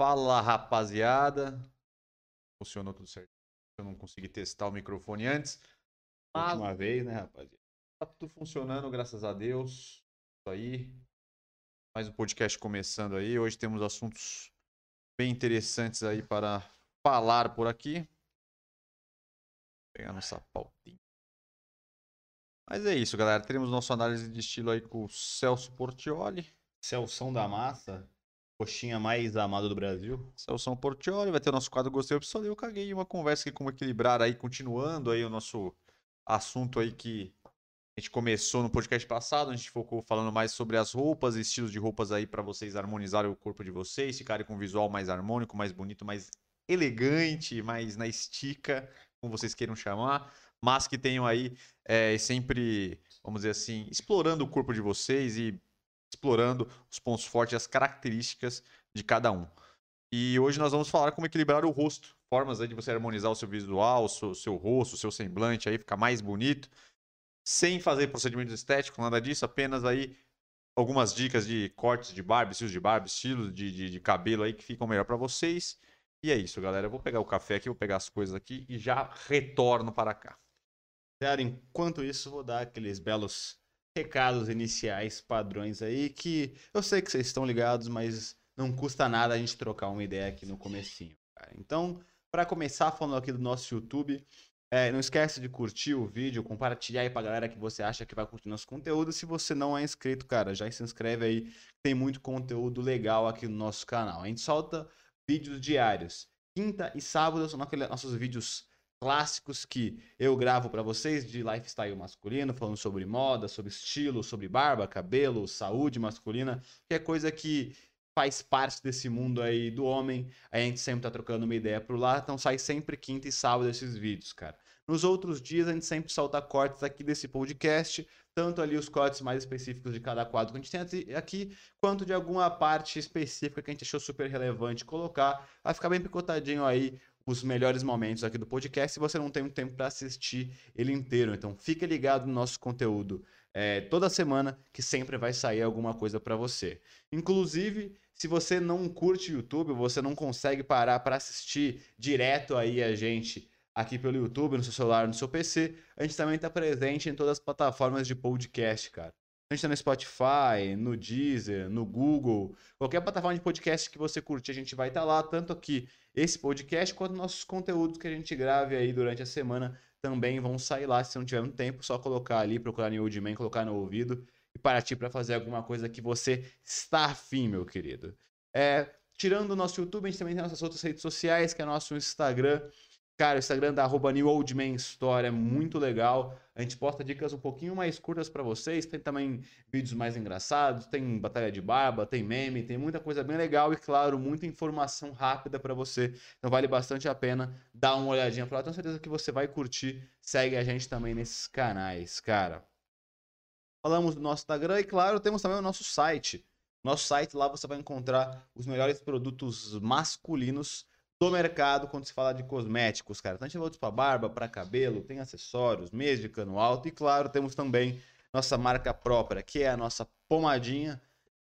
Fala rapaziada. Funcionou tudo certo. Eu não consegui testar o microfone antes. Mas Última vez, né, rapaziada? tá tudo funcionando, graças a Deus. Isso aí. Mais um podcast começando aí. Hoje temos assuntos bem interessantes aí para falar por aqui. Vou pegar nossa pautinha. Mas é isso, galera. Teremos nossa análise de estilo aí com o Celso Portioli. Celção da Massa, coxinha mais amada do Brasil. Celso Portioli, vai ter o nosso quadro Gostei Pistolei. Eu caguei uma conversa aqui como equilibrar aí, continuando aí o nosso assunto aí que a gente começou no podcast passado, a gente focou falando mais sobre as roupas, estilos de roupas aí para vocês harmonizarem o corpo de vocês, ficarem com um visual mais harmônico, mais bonito, mais elegante, mais na estica, como vocês queiram chamar, mas que tenham aí é, sempre, vamos dizer assim, explorando o corpo de vocês e explorando os pontos fortes e as características de cada um. E hoje nós vamos falar como equilibrar o rosto, formas de você harmonizar o seu visual, o seu, seu rosto, o seu semblante aí, ficar mais bonito, sem fazer procedimentos estéticos, nada disso, apenas aí algumas dicas de cortes de barba, estilos de barba, estilos de, de, de cabelo aí que ficam melhor para vocês. E é isso, galera. Eu vou pegar o café aqui, vou pegar as coisas aqui e já retorno para cá. Cara, enquanto isso, vou dar aqueles belos recados iniciais, padrões aí, que eu sei que vocês estão ligados, mas não custa nada a gente trocar uma ideia aqui no comecinho, cara. Então, para começar falando aqui do nosso YouTube, é, não esquece de curtir o vídeo, compartilhar aí pra galera que você acha que vai curtir nosso conteúdo. Se você não é inscrito, cara, já se inscreve aí. Tem muito conteúdo legal aqui no nosso canal. A gente solta vídeos diários. Quinta e sábado são nossos vídeos clássicos que eu gravo para vocês de lifestyle masculino, falando sobre moda, sobre estilo, sobre barba, cabelo, saúde masculina, que é coisa que faz parte desse mundo aí do homem. A gente sempre tá trocando uma ideia por lá, então sai sempre quinta e sábado esses vídeos, cara. Nos outros dias a gente sempre solta cortes aqui desse podcast, tanto ali os cortes mais específicos de cada quadro que a gente tem aqui, quanto de alguma parte específica que a gente achou super relevante colocar. Vai ficar bem picotadinho aí os melhores momentos aqui do podcast se você não tem um tempo para assistir ele inteiro. Então fique ligado no nosso conteúdo é, toda semana que sempre vai sair alguma coisa para você. Inclusive, se você não curte YouTube, você não consegue parar para assistir direto aí a gente aqui pelo YouTube, no seu celular, no seu PC, a gente também está presente em todas as plataformas de podcast, cara. A gente tá no Spotify, no Deezer, no Google, qualquer plataforma de podcast que você curtir, a gente vai estar tá lá, tanto aqui esse podcast quanto nossos conteúdos que a gente grave aí durante a semana também vão sair lá. Se não tiver um tempo, só colocar ali, procurar no Oldman, colocar no ouvido e partir para fazer alguma coisa que você está afim, meu querido. É, tirando o nosso YouTube, a gente também tem nossas outras redes sociais, que é nosso Instagram, Cara, o Instagram da arroba New Old Man Store é muito legal. A gente posta dicas um pouquinho mais curtas para vocês. Tem também vídeos mais engraçados, tem batalha de barba, tem meme, tem muita coisa bem legal e, claro, muita informação rápida para você. Então vale bastante a pena dar uma olhadinha para lá. Tenho certeza que você vai curtir. Segue a gente também nesses canais, cara. Falamos do nosso Instagram e, claro, temos também o nosso site. Nosso site lá você vai encontrar os melhores produtos masculinos do mercado quando se fala de cosméticos, cara. Então a gente volta para barba, para cabelo, tem acessórios, meias de cano alto e claro, temos também nossa marca própria, que é a nossa pomadinha,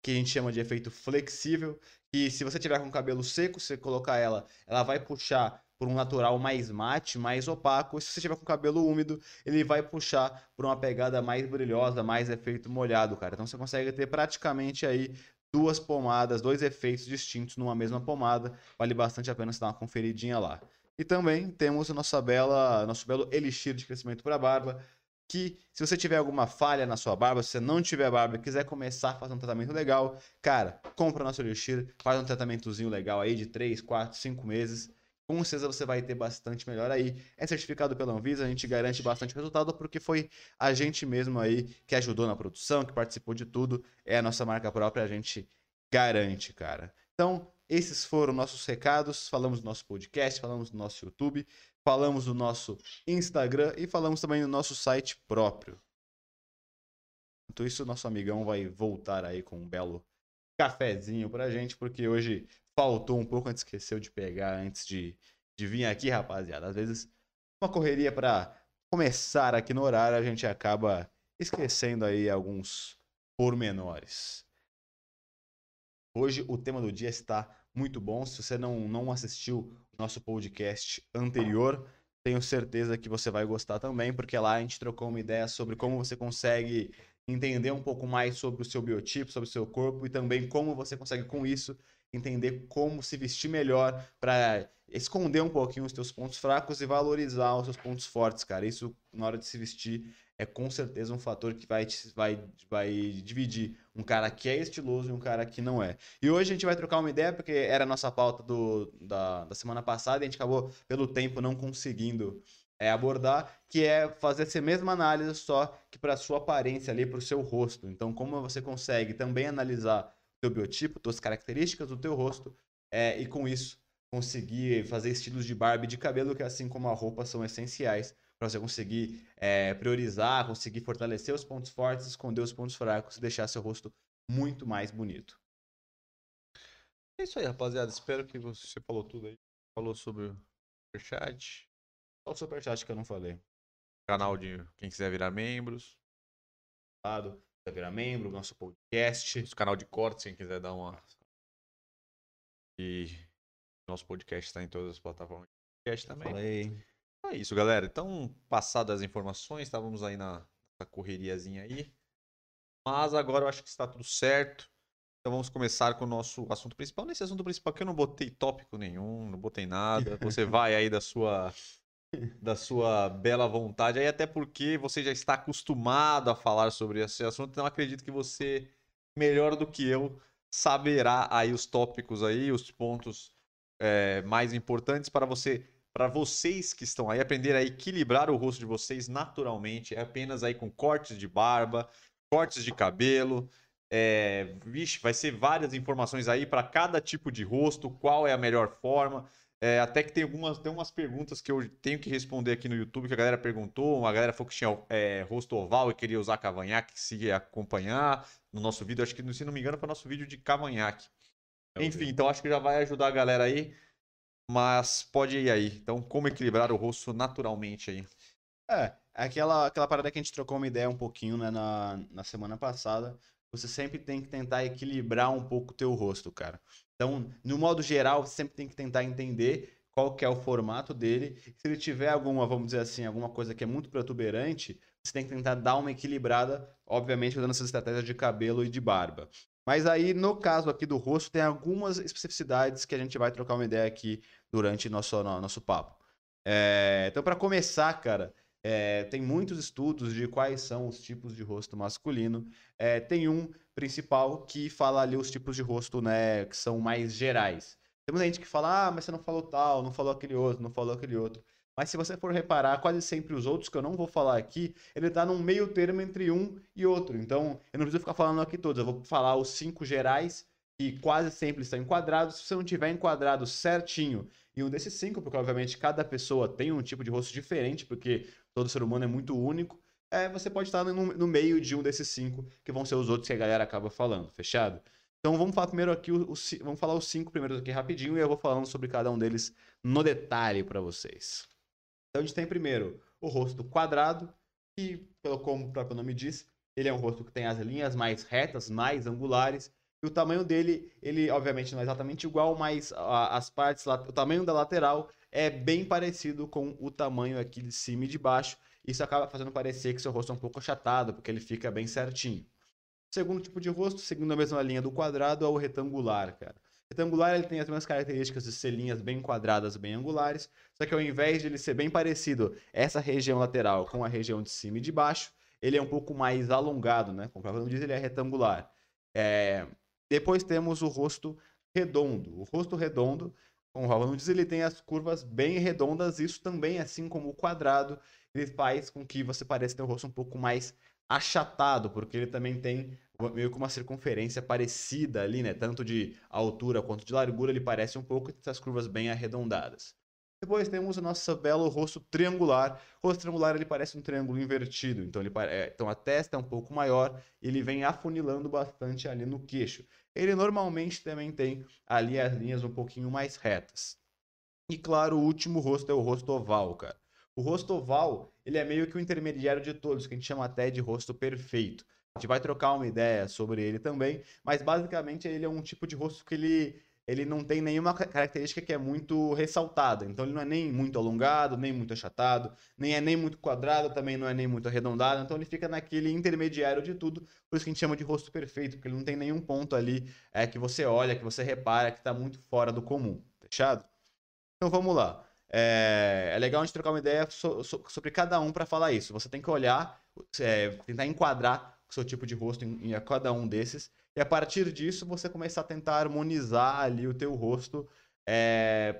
que a gente chama de efeito flexível, e se você tiver com cabelo seco, você colocar ela, ela vai puxar por um natural mais mate, mais opaco. E se você tiver com cabelo úmido, ele vai puxar por uma pegada mais brilhosa, mais efeito molhado, cara. Então você consegue ter praticamente aí duas pomadas, dois efeitos distintos numa mesma pomada. Vale bastante a pena você dar uma conferidinha lá. E também temos nossa bela, nosso belo elixir de crescimento para barba, que se você tiver alguma falha na sua barba, se você não tiver barba e quiser começar a fazer um tratamento legal, cara, compra nosso elixir, faz um tratamentozinho legal aí de 3, 4, 5 meses com certeza você vai ter bastante melhor aí. É certificado pela Anvisa, a gente garante bastante resultado porque foi a gente mesmo aí que ajudou na produção, que participou de tudo. É a nossa marca própria, a gente garante, cara. Então, esses foram nossos recados. Falamos do nosso podcast, falamos do nosso YouTube, falamos do nosso Instagram e falamos também do nosso site próprio. Enquanto isso, nosso amigão vai voltar aí com um belo cafezinho pra gente, porque hoje faltou um pouco, a gente esqueceu de pegar antes de, de vir aqui, rapaziada. Às vezes, uma correria para começar aqui no horário, a gente acaba esquecendo aí alguns pormenores. Hoje o tema do dia está muito bom. Se você não, não assistiu o nosso podcast anterior, tenho certeza que você vai gostar também, porque lá a gente trocou uma ideia sobre como você consegue entender um pouco mais sobre o seu biotipo, sobre o seu corpo e também como você consegue com isso entender como se vestir melhor para esconder um pouquinho os teus pontos fracos e valorizar os seus pontos fortes, cara. Isso na hora de se vestir é com certeza um fator que vai, vai, vai dividir um cara que é estiloso e um cara que não é. E hoje a gente vai trocar uma ideia, porque era a nossa pauta do, da, da semana passada e a gente acabou, pelo tempo, não conseguindo é, abordar, que é fazer essa mesma análise, só que para sua aparência ali, para o seu rosto. Então, como você consegue também analisar teu biotipo, suas características do teu rosto, é, e com isso conseguir fazer estilos de barba e de cabelo que, assim como a roupa, são essenciais para você conseguir é, priorizar, conseguir fortalecer os pontos fortes, esconder os pontos fracos e deixar seu rosto muito mais bonito. É isso aí, rapaziada. Espero que você falou tudo aí. Falou sobre o Superchat. Só o Superchat que eu não falei. Canal de quem quiser virar membros. Quiser virar membro, nosso podcast. Nosso canal de cortes, quem quiser dar uma. E nosso podcast está em todas as plataformas de podcast também. Falei. É isso, galera. Então, passadas as informações, estávamos aí na, na correriazinha aí. Mas agora eu acho que está tudo certo. Então vamos começar com o nosso assunto principal. Nesse assunto principal que eu não botei tópico nenhum, não botei nada. Você vai aí da sua da sua bela vontade, aí até porque você já está acostumado a falar sobre esse assunto, então acredito que você melhor do que eu saberá aí os tópicos aí, os pontos é, mais importantes para você para vocês que estão aí aprender a equilibrar o rosto de vocês naturalmente, é apenas aí com cortes de barba, cortes de cabelo. É, vixe, vai ser várias informações aí para cada tipo de rosto, qual é a melhor forma. É, até que tem algumas tem umas perguntas que eu tenho que responder aqui no YouTube que a galera perguntou. Uma galera falou que tinha é, rosto oval e queria usar cavanhaque, se acompanhar no nosso vídeo. Acho que, se não me engano, foi nosso vídeo de cavanhaque. Enfim, então acho que já vai ajudar a galera aí. Mas pode ir aí. Então, como equilibrar o rosto naturalmente aí? É, aquela, aquela parada que a gente trocou uma ideia um pouquinho né, na, na semana passada. Você sempre tem que tentar equilibrar um pouco o teu rosto, cara. Então, no modo geral, sempre tem que tentar entender qual que é o formato dele. Se ele tiver alguma, vamos dizer assim, alguma coisa que é muito protuberante, você tem que tentar dar uma equilibrada, obviamente usando essas estratégias de cabelo e de barba. Mas aí, no caso aqui do rosto, tem algumas especificidades que a gente vai trocar uma ideia aqui durante nosso, nosso papo. É, então, para começar, cara, é, tem muitos estudos de quais são os tipos de rosto masculino. É, tem um principal que fala ali os tipos de rosto, né, que são mais gerais. Tem gente que fala, ah, mas você não falou tal, não falou aquele outro, não falou aquele outro. Mas se você for reparar, quase sempre os outros que eu não vou falar aqui, ele está num meio termo entre um e outro. Então, eu não preciso ficar falando aqui todos. Eu vou falar os cinco gerais, que quase sempre estão enquadrados. Se você não tiver enquadrado certinho em um desses cinco, porque obviamente cada pessoa tem um tipo de rosto diferente, porque todo ser humano é muito único, é, você pode estar no, no meio de um desses cinco, que vão ser os outros que a galera acaba falando, fechado? Então vamos falar primeiro aqui, os, vamos falar os cinco primeiros aqui rapidinho e eu vou falando sobre cada um deles no detalhe para vocês. Então a gente tem primeiro o rosto quadrado, que, pelo como o próprio nome diz, ele é um rosto que tem as linhas mais retas, mais angulares, e o tamanho dele, ele obviamente não é exatamente igual, mas as partes, o tamanho da lateral é bem parecido com o tamanho aqui de cima e de baixo. Isso acaba fazendo parecer que seu rosto é um pouco achatado, porque ele fica bem certinho. Segundo tipo de rosto, seguindo a mesma linha do quadrado, é o retangular, cara. Retangular ele tem as mesmas características de ser linhas bem quadradas, bem angulares, só que ao invés de ele ser bem parecido essa região lateral com a região de cima e de baixo, ele é um pouco mais alongado, né? Como o próprio diz, ele é retangular. É... Depois temos o rosto redondo. O rosto redondo, como o Raul diz, ele tem as curvas bem redondas. Isso também, assim como o quadrado, ele faz com que você pareça ter o rosto um pouco mais achatado, porque ele também tem meio que uma circunferência parecida ali, né? Tanto de altura quanto de largura, ele parece um pouco essas curvas bem arredondadas. Depois temos o nosso belo rosto triangular. O rosto triangular ele parece um triângulo invertido, então, ele é, então a testa é um pouco maior e ele vem afunilando bastante ali no queixo. Ele normalmente também tem ali as linhas um pouquinho mais retas. E claro, o último rosto é o rosto oval, cara. O rosto oval, ele é meio que o intermediário de todos, que a gente chama até de rosto perfeito. A gente vai trocar uma ideia sobre ele também, mas basicamente ele é um tipo de rosto que ele ele não tem nenhuma ca- característica que é muito ressaltada. Então ele não é nem muito alongado, nem muito achatado, nem é nem muito quadrado, também não é nem muito arredondado. Então ele fica naquele intermediário de tudo. Por isso que a gente chama de rosto perfeito, porque ele não tem nenhum ponto ali é, que você olha, que você repara que está muito fora do comum. Fechado? Então vamos lá. É, é legal a gente trocar uma ideia so- so- sobre cada um para falar isso. Você tem que olhar, é, tentar enquadrar o seu tipo de rosto em, em cada um desses. E a partir disso, você começar a tentar harmonizar ali o teu rosto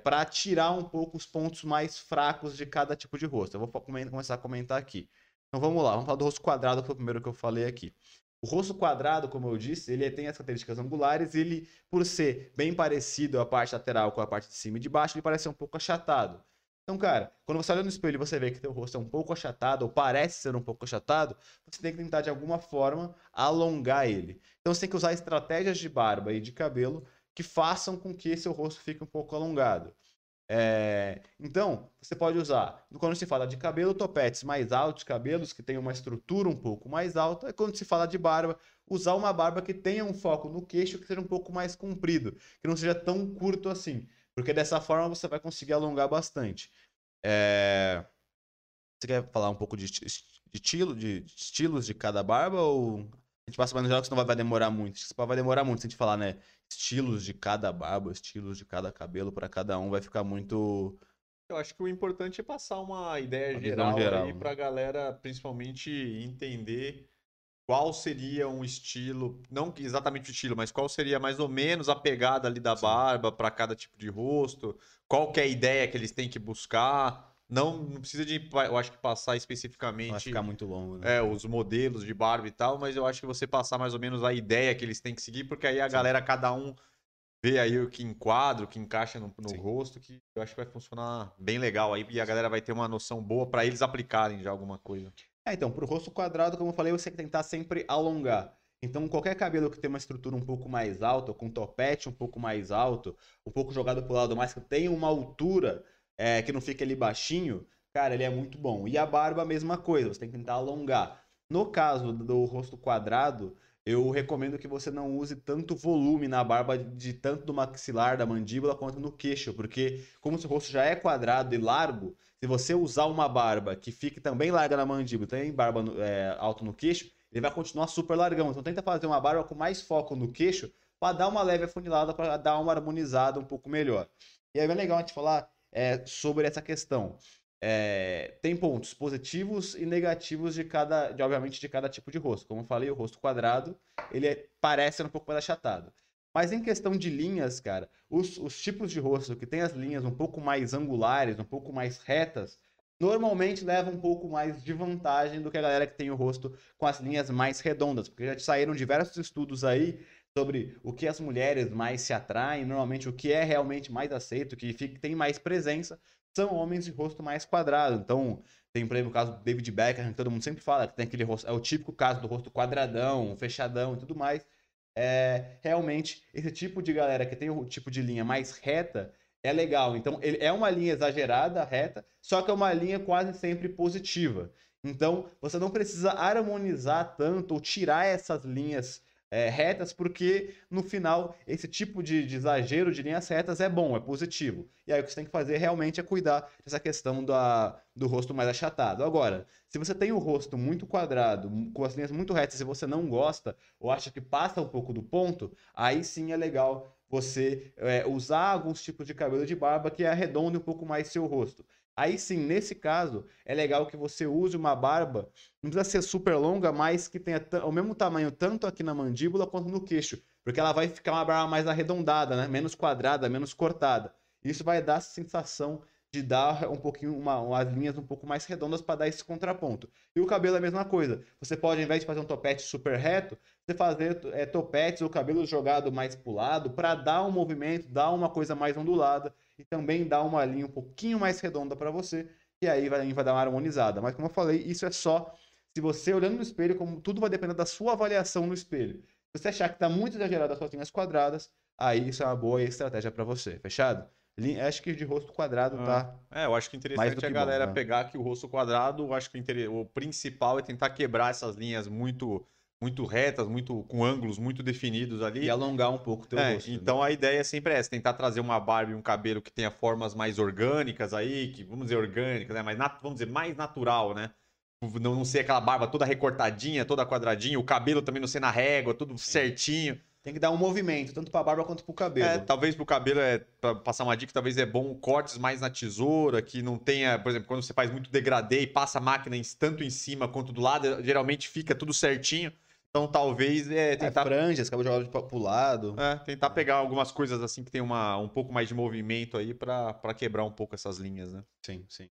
para tirar um pouco os pontos mais fracos de cada tipo de rosto. Eu vou começar a comentar aqui. Então vamos lá, vamos falar do rosto quadrado, que foi o primeiro que eu falei aqui. O rosto quadrado, como eu disse, ele tem as características angulares e ele, por ser bem parecido a parte lateral com a parte de cima e de baixo, ele parece um pouco achatado. Então, cara, quando você olha no espelho e você vê que teu rosto é um pouco achatado, ou parece ser um pouco achatado, você tem que tentar de alguma forma alongar ele. Então você tem que usar estratégias de barba e de cabelo que façam com que seu rosto fique um pouco alongado. É, Então, você pode usar, quando se fala de cabelo, topetes mais altos, cabelos que tenham uma estrutura um pouco mais alta. Quando se fala de barba, usar uma barba que tenha um foco no queixo, que seja um pouco mais comprido, que não seja tão curto assim. Porque dessa forma você vai conseguir alongar bastante. É, Você quer falar um pouco de, esti- de estilo, de de estilos de cada barba ou a gente passa mais no geral que senão vai vai demorar muito? Vai demorar muito se a gente falar, né? Estilos de cada barba, estilos de cada cabelo para cada um, vai ficar muito. Eu acho que o importante é passar uma ideia Uma geral, geral, aí né? pra galera, principalmente, entender qual seria um estilo, não exatamente o estilo, mas qual seria mais ou menos a pegada ali da Sim. barba para cada tipo de rosto, qual que é a ideia que eles têm que buscar. Não, não precisa de, eu acho que passar Vai especificamente ficar muito longo, né? é, os modelos de barba e tal, mas eu acho que você passar mais ou menos a ideia que eles têm que seguir, porque aí a Sim. galera, cada um vê aí o que enquadra, o que encaixa no, no rosto, que eu acho que vai funcionar bem legal aí, e a galera vai ter uma noção boa pra eles aplicarem já alguma coisa. É, então, pro rosto quadrado, como eu falei, você tem que tentar sempre alongar. Então, qualquer cabelo que tenha uma estrutura um pouco mais alta, com topete um pouco mais alto, um pouco jogado pro lado, mas que tenha uma altura é, que não fique ali baixinho, cara, ele é muito bom. E a barba, a mesma coisa, você tem que tentar alongar. No caso do rosto quadrado, eu recomendo que você não use tanto volume na barba, de tanto do maxilar, da mandíbula, quanto no queixo, porque como seu rosto já é quadrado e largo, se você usar uma barba que fique também larga na mandíbula, tem barba no- é, alto no queixo, ele vai continuar super largão. Então tenta fazer uma barba com mais foco no queixo para dar uma leve afunilada, para dar uma harmonizada um pouco melhor. E aí é legal a gente falar é, sobre essa questão. É, tem pontos positivos e negativos de cada, de, obviamente, de cada tipo de rosto. Como eu falei, o rosto quadrado, ele é- parece um pouco mais achatado. Mas em questão de linhas, cara, os, os tipos de rosto que tem as linhas um pouco mais angulares, um pouco mais retas, normalmente levam um pouco mais de vantagem do que a galera que tem o rosto com as linhas mais redondas, porque já saíram diversos estudos aí sobre o que as mulheres mais se atraem, normalmente o que é realmente mais aceito, que fica, tem mais presença, são homens de rosto mais quadrado. Então, tem, por exemplo, o caso do David Beckham, que todo mundo sempre fala, que tem aquele rosto, é o típico caso do rosto quadradão, fechadão e tudo mais. É, realmente, esse tipo de galera que tem o tipo de linha mais reta é legal. Então, ele é uma linha exagerada, reta, só que é uma linha quase sempre positiva. Então, você não precisa harmonizar tanto ou tirar essas linhas é, retas, porque no final esse tipo de, de exagero de linhas retas é bom, é positivo. E aí o que você tem que fazer realmente é cuidar dessa questão da, do rosto mais achatado. Agora, se você tem o rosto muito quadrado, com as linhas muito retas, e você não gosta, ou acha que passa um pouco do ponto, aí sim é legal você é, usar alguns tipos de cabelo de barba que arredonde um pouco mais seu rosto. Aí sim, nesse caso, é legal que você use uma barba, não precisa ser super longa, mas que tenha o mesmo tamanho tanto aqui na mandíbula quanto no queixo, porque ela vai ficar uma barba mais arredondada, né? Menos quadrada, menos cortada. Isso vai dar essa sensação de dar um pouquinho, uma, umas linhas um pouco mais redondas para dar esse contraponto. E o cabelo é a mesma coisa. Você pode, ao invés de fazer um topete super reto, você fazer é, topetes ou cabelo jogado mais pro lado para dar um movimento, dar uma coisa mais ondulada e também dar uma linha um pouquinho mais redonda para você, e aí vai, vai dar uma harmonizada. Mas como eu falei, isso é só se você olhando no espelho, como tudo vai depender da sua avaliação no espelho. Se você achar que está muito exagerado as suas linhas quadradas, aí isso é uma boa estratégia para você. Fechado? Acho que de rosto quadrado tá. É, eu acho que interessante a que galera bom, né? pegar aqui o rosto quadrado. Eu acho que o principal é tentar quebrar essas linhas muito muito retas, muito com ângulos muito definidos ali. E alongar um pouco o teu É, rosto. né? então a ideia é sempre essa, tentar trazer uma barba e um cabelo que tenha formas mais orgânicas aí, que vamos dizer orgânicas, né? Mas vamos dizer mais natural, né? Não, não ser aquela barba toda recortadinha, toda quadradinha, o cabelo também não ser na régua, tudo certinho. Tem que dar um movimento, tanto pra barba quanto pro cabelo. É, talvez pro cabelo, é, pra passar uma dica, talvez é bom cortes mais na tesoura, que não tenha, por exemplo, quando você faz muito degradê e passa a máquina tanto em cima quanto do lado, geralmente fica tudo certinho. Então talvez é, É, tentar franjas, cabelo jogado pro- pro lado. É, tentar pegar algumas coisas assim que tem uma, um pouco mais de movimento aí pra pra quebrar um pouco essas linhas, né? Sim, sim.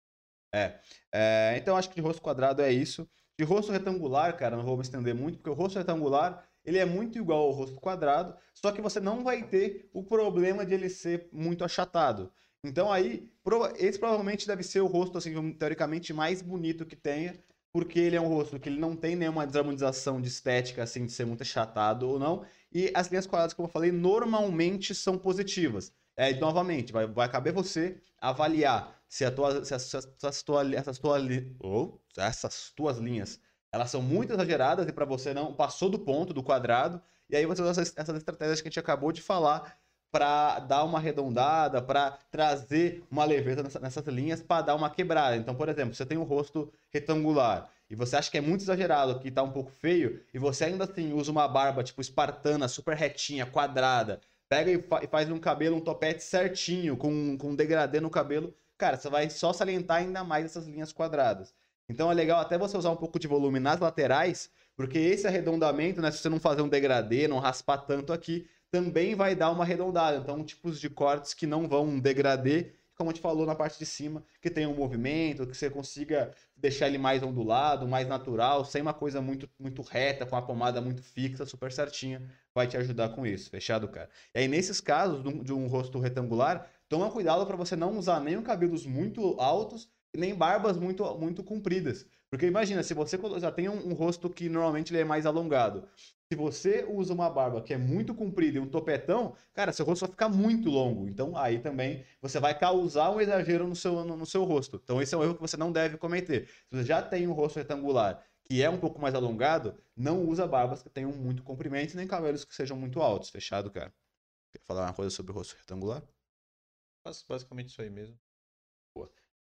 É. É, Então acho que de rosto quadrado é isso. De rosto retangular, cara, não vou me estender muito, porque o rosto retangular ele é muito igual ao rosto quadrado, só que você não vai ter o problema de ele ser muito achatado. Então aí, esse provavelmente deve ser o rosto, assim, teoricamente mais bonito que tenha, porque ele é um rosto que ele não tem nenhuma desarmonização de estética, assim, de ser muito achatado ou não. E as linhas quadradas, como eu falei, normalmente são positivas. É, novamente, vai, vai caber você avaliar se, a tua, se, as, se as- se as tua- essas, tua, ou essas tuas linhas elas são muito exageradas e para você não passou do ponto do quadrado. E aí você usa essas, essas estratégias que a gente acabou de falar para dar uma arredondada, para trazer uma leveza nessa- nessas linhas, para dar uma quebrada. Então, por exemplo, você tem um rosto retangular e você acha que é muito exagerado, que tá um pouco feio, e você ainda assim usa uma barba tipo espartana, super retinha, quadrada, pega e, fa- e faz um cabelo, um topete certinho, com, com um degradê no cabelo, cara, você vai só salientar ainda mais essas linhas quadradas. Então é legal até você usar um pouco de volume nas laterais, porque esse arredondamento, né, se você não fazer um degradê, não raspar tanto aqui, também vai dar uma arredondada. Então, tipos de cortes que não vão degradê, como a gente falou na parte de cima, que tem um movimento, que você consiga deixar ele mais ondulado, mais natural, sem uma coisa muito, muito reta, com a pomada muito fixa, super certinha, vai te ajudar com isso. Fechado, cara? E aí, nesses casos de um, de um rosto retangular, toma cuidado para você não usar nem cabelos muito altos nem barbas muito, muito compridas. Porque imagina, se você já tem um, um rosto que normalmente ele é mais alongado, se você usa uma barba que é muito comprida e um topetão, cara, seu rosto vai ficar muito longo. Então aí também você vai causar um exagero no seu, no, no seu rosto. Então esse é um erro que você não deve cometer. Se você já tem um rosto retangular que é um pouco mais alongado, não usa barbas que tenham muito comprimento nem cabelos que sejam muito altos. Fechado, cara? Quer falar uma coisa sobre o rosto retangular? Bas- Basicamente isso aí mesmo.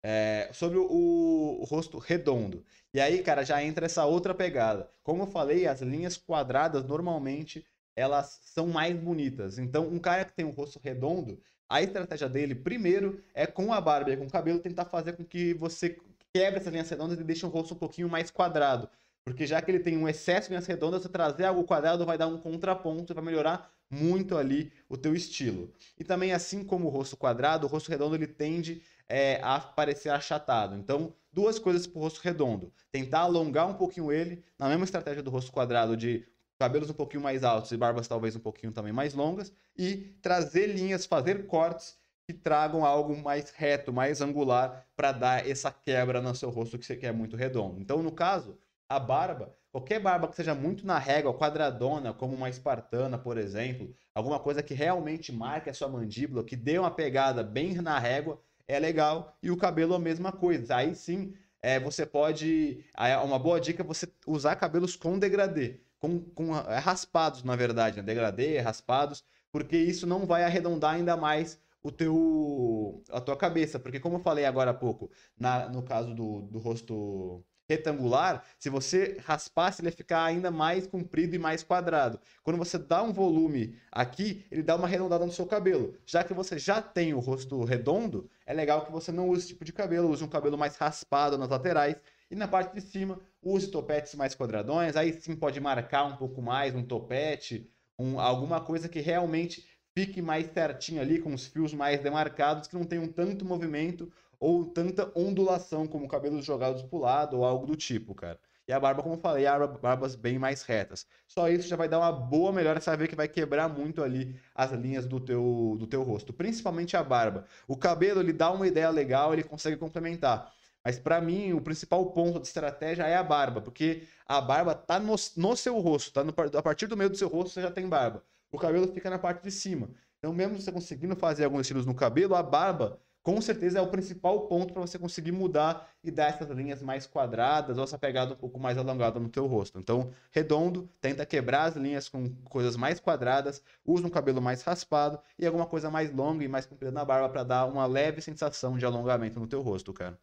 É, sobre o, o rosto redondo. E aí, cara, já entra essa outra pegada. Como eu falei, as linhas quadradas normalmente elas são mais bonitas. Então, um cara que tem um rosto redondo, a estratégia dele, primeiro, é com a barba e com o cabelo tentar fazer com que você quebre essas linhas redondas e deixe o rosto um pouquinho mais quadrado. Porque já que ele tem um excesso de linhas redondas, você trazer algo quadrado vai dar um contraponto vai melhorar muito ali o teu estilo. E também, assim como o rosto quadrado, o rosto redondo ele tende é, a parecer achatado. Então, duas coisas para o rosto redondo. Tentar alongar um pouquinho ele, na mesma estratégia do rosto quadrado, de cabelos um pouquinho mais altos e barbas talvez um pouquinho também mais longas, e trazer linhas, fazer cortes que tragam algo mais reto, mais angular, para dar essa quebra no seu rosto que você quer muito redondo. Então, no caso, a barba, qualquer barba que seja muito na régua, quadradona, como uma espartana, por exemplo, alguma coisa que realmente marque a sua mandíbula, que dê uma pegada bem na régua, é legal. E o cabelo a mesma coisa. Aí sim, é, você pode. aí Uma boa dica é você usar cabelos com degradê. Com, com é, raspados, na verdade. Né? Degradê, raspados. Porque isso não vai arredondar ainda mais o teu a tua cabeça. Porque como eu falei agora há pouco, na, no caso do, do rosto retangular, se você raspasse, ele ia ficar ainda mais comprido e mais quadrado. Quando você dá um volume aqui, ele dá uma arredondada no seu cabelo. Já que você já tem o rosto redondo, é legal que você não use esse tipo de cabelo, use um cabelo mais raspado nas laterais e na parte de cima use topetes mais quadradões, aí sim pode marcar um pouco mais um topete, um, alguma coisa que realmente fique mais certinho ali, com os fios mais demarcados, que não tenham tanto movimento ou tanta ondulação como cabelos jogados pro lado ou algo do tipo, cara. E a barba, como eu falei, a barbas bem mais retas. Só isso já vai dar uma boa melhora, você vai ver que vai quebrar muito ali as linhas do teu, do teu rosto, principalmente a barba. O cabelo, ele dá uma ideia legal, ele consegue complementar. Mas para mim, o principal ponto de estratégia é a barba, porque a barba tá no, no seu rosto, tá no, a partir do meio do seu rosto você já tem barba. O cabelo fica na parte de cima. Então, mesmo você conseguindo fazer alguns estilos no cabelo, a barba com certeza é o principal ponto para você conseguir mudar e dar essas linhas mais quadradas ou essa pegada um pouco mais alongada no teu rosto. Então, redondo, tenta quebrar as linhas com coisas mais quadradas, usa um cabelo mais raspado e alguma coisa mais longa e mais comprida na barba para dar uma leve sensação de alongamento no teu rosto, cara.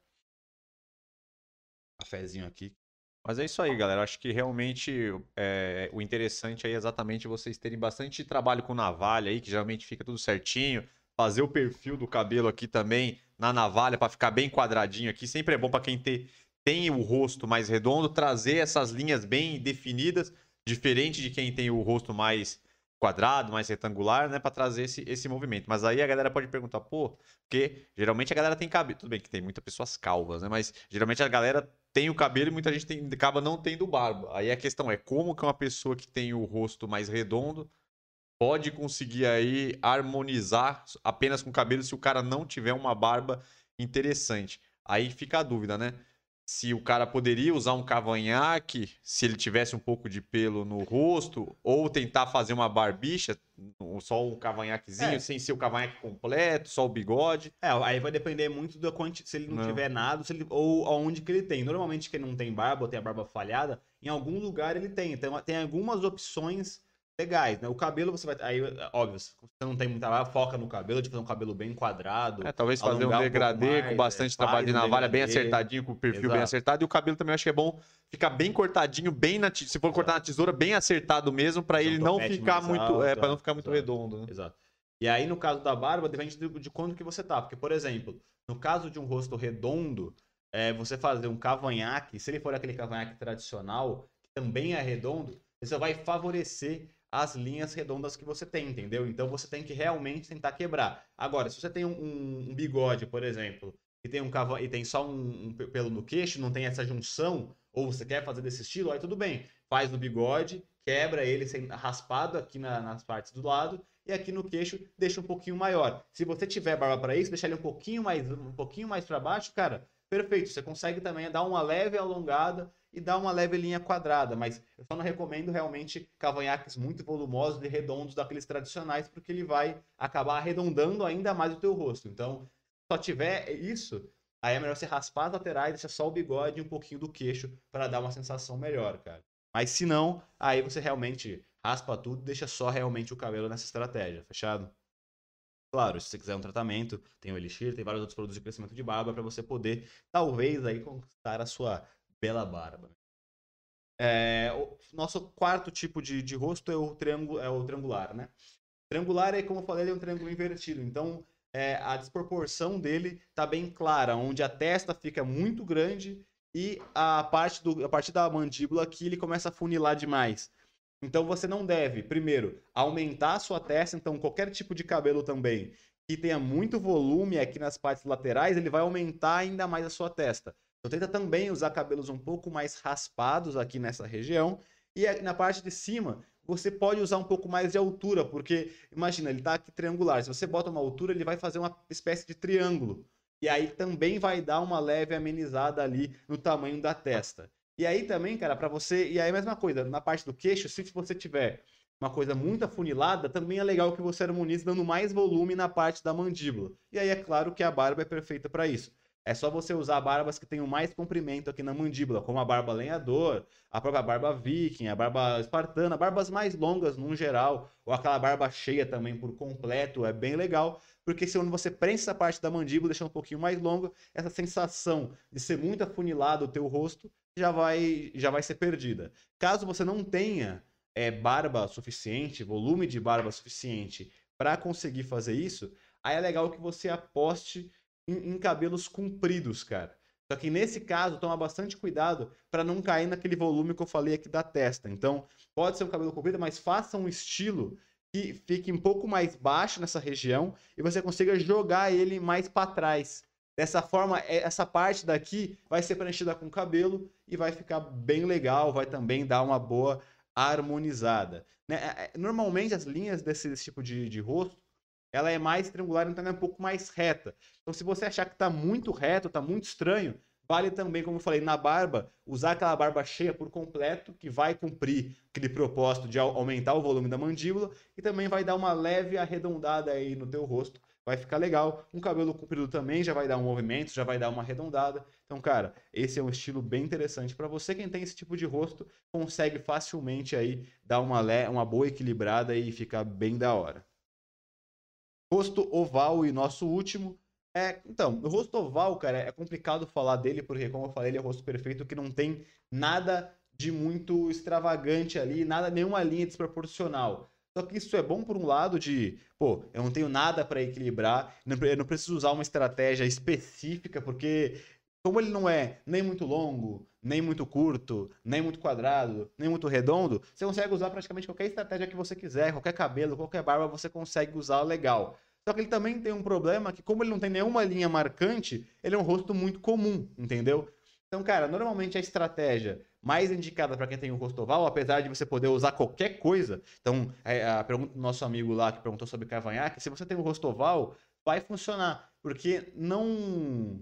Cafézinho aqui. Mas é isso aí, galera. Acho que realmente é, o interessante aí é exatamente vocês terem bastante trabalho com navalha aí, que geralmente fica tudo certinho fazer o perfil do cabelo aqui também na navalha para ficar bem quadradinho aqui. Sempre é bom para quem tem, tem o rosto mais redondo, trazer essas linhas bem definidas, diferente de quem tem o rosto mais quadrado, mais retangular, né, para trazer esse, esse movimento. Mas aí a galera pode perguntar, pô, porque geralmente a galera tem cabelo, tudo bem que tem muitas pessoas calvas, né, mas geralmente a galera tem o cabelo e muita gente tem, acaba não tendo barba. Aí a questão é como que uma pessoa que tem o rosto mais redondo pode conseguir aí harmonizar apenas com o cabelo se o cara não tiver uma barba interessante. Aí fica a dúvida, né? Se o cara poderia usar um cavanhaque, se ele tivesse um pouco de pelo no rosto, ou tentar fazer uma barbicha, só um cavanhaquezinho, é. sem ser o cavanhaque completo, só o bigode. É, aí vai depender muito do quanti, se ele não, não, tiver nada, se ele, ou aonde que ele tem. Normalmente, quem não tem barba ou tem a barba falhada, em algum lugar ele tem. Então, tem algumas opções legais, né? O cabelo você vai. Aí, óbvio, se você não tem muita barba, foca no cabelo, de fazer um cabelo bem quadrado. É, talvez fazer um degradê um mais, com bastante é, trabalho de navalha, bem acertadinho, com o perfil Exato. bem acertado. E o cabelo também eu acho que é bom ficar bem cortadinho, bem na Se for cortar na tesoura, bem acertado mesmo, para ele não ficar muito. Alto, é, para não ficar muito Exato. redondo, né? Exato. E aí, no caso da barba, depende de, de quando que você tá. Porque, por exemplo, no caso de um rosto redondo, é, você fazer um cavanhaque, se ele for aquele cavanhaque tradicional, que também é redondo, você vai favorecer as linhas redondas que você tem, entendeu? Então você tem que realmente tentar quebrar. Agora, se você tem um, um bigode, por exemplo, e tem um cava e tem só um, um, pelo no queixo, não tem essa junção, ou você quer fazer desse estilo, aí tudo bem. Faz no bigode, quebra ele sem, raspado aqui na, nas partes do lado e aqui no queixo deixa um pouquinho maior. Se você tiver barba para isso, deixar ele um pouquinho mais um pouquinho mais para baixo, cara, perfeito. Você consegue também dar uma leve alongada e dar uma leve linha quadrada, mas eu só não recomendo realmente cavanhaques muito volumosos e redondos daqueles tradicionais, porque ele vai acabar arredondando ainda mais o teu rosto. Então, só tiver isso, aí é melhor você raspar as laterais, deixar só o bigode e um pouquinho do queixo para dar uma sensação melhor, cara. Mas se não, aí você realmente raspa tudo, deixa só realmente o cabelo nessa estratégia, fechado? Claro, se você quiser um tratamento, tem o Elixir, tem vários outros produtos de crescimento de barba para você poder, talvez, aí conquistar a sua bela barba. É, o nosso quarto tipo de, de rosto é o, triângulo, é o triangular, né? Triangular é, como eu falei, é um triângulo invertido. Então, é, a desproporção dele está bem clara, onde a testa fica muito grande e a parte do, a partir da mandíbula aqui ele começa a funilar demais. Então você não deve, primeiro, aumentar a sua testa, então qualquer tipo de cabelo também que tenha muito volume aqui nas partes laterais, ele vai aumentar ainda mais a sua testa. Então tenta também usar cabelos um pouco mais raspados aqui nessa região. E na parte de cima, você pode usar um pouco mais de altura, porque imagina, ele está aqui triangular. Se você bota uma altura, ele vai fazer uma espécie de triângulo. E aí também vai dar uma leve amenizada ali no tamanho da testa. E aí também, cara, para você. E aí, mesma coisa, na parte do queixo, se você tiver uma coisa muito afunilada, também é legal que você harmonize dando mais volume na parte da mandíbula. E aí é claro que a barba é perfeita para isso. É só você usar barbas que tenham mais comprimento aqui na mandíbula, como a barba lenhador, a própria barba viking, a barba espartana, barbas mais longas no geral, ou aquela barba cheia também por completo, é bem legal, porque se você prensa essa parte da mandíbula, deixa um pouquinho mais longa, essa sensação de ser muito afunilado o teu rosto já vai, já vai ser perdida. Caso você não tenha é, barba suficiente, volume de barba suficiente para conseguir fazer isso, aí é legal que você aposte em, em cabelos compridos, cara. Só que nesse caso, toma bastante cuidado para não cair naquele volume que eu falei aqui da testa. Então, pode ser um cabelo comprido, mas faça um estilo que fique um pouco mais baixo nessa região e você consiga jogar ele mais para trás. Dessa forma, é, essa parte daqui vai ser preenchida com cabelo e vai ficar bem legal, vai também dar uma boa harmonizada. Né? É, é, normalmente as linhas desse, desse tipo de, de rosto ela é mais triangular, então ela é um pouco mais reta. Então, se você achar que está muito reto, está muito estranho, vale também, como eu falei, na barba, usar aquela barba cheia por completo, que vai cumprir aquele propósito de aumentar o volume da mandíbula e também vai dar uma leve arredondada aí no teu rosto vai ficar legal. Um cabelo comprido também já vai dar um movimento, já vai dar uma arredondada. Então, cara, esse é um estilo bem interessante para você. Quem tem esse tipo de rosto consegue facilmente aí dar uma, uma boa equilibrada e ficar bem da hora. Rosto oval e nosso último. É, então, o rosto oval, cara, é complicado falar dele, porque, como eu falei, ele é rosto perfeito que não tem nada de muito extravagante ali, nada, nenhuma linha desproporcional. Só que isso é bom por um lado de, pô, eu não tenho nada para equilibrar, eu não preciso usar uma estratégia específica, porque como ele não é nem muito longo, nem muito curto, nem muito quadrado, nem muito redondo, você consegue usar praticamente qualquer estratégia que você quiser, qualquer cabelo, qualquer barba, você consegue usar legal. Só que ele também tem um problema que, como ele não tem nenhuma linha marcante, ele é um rosto muito comum, entendeu? Então, cara, normalmente a estratégia mais indicada para quem tem um rosto oval, apesar de você poder usar qualquer coisa. Então, é, a pergunta do nosso amigo lá que perguntou sobre cavanhaque, se você tem um rosto oval, vai funcionar, porque não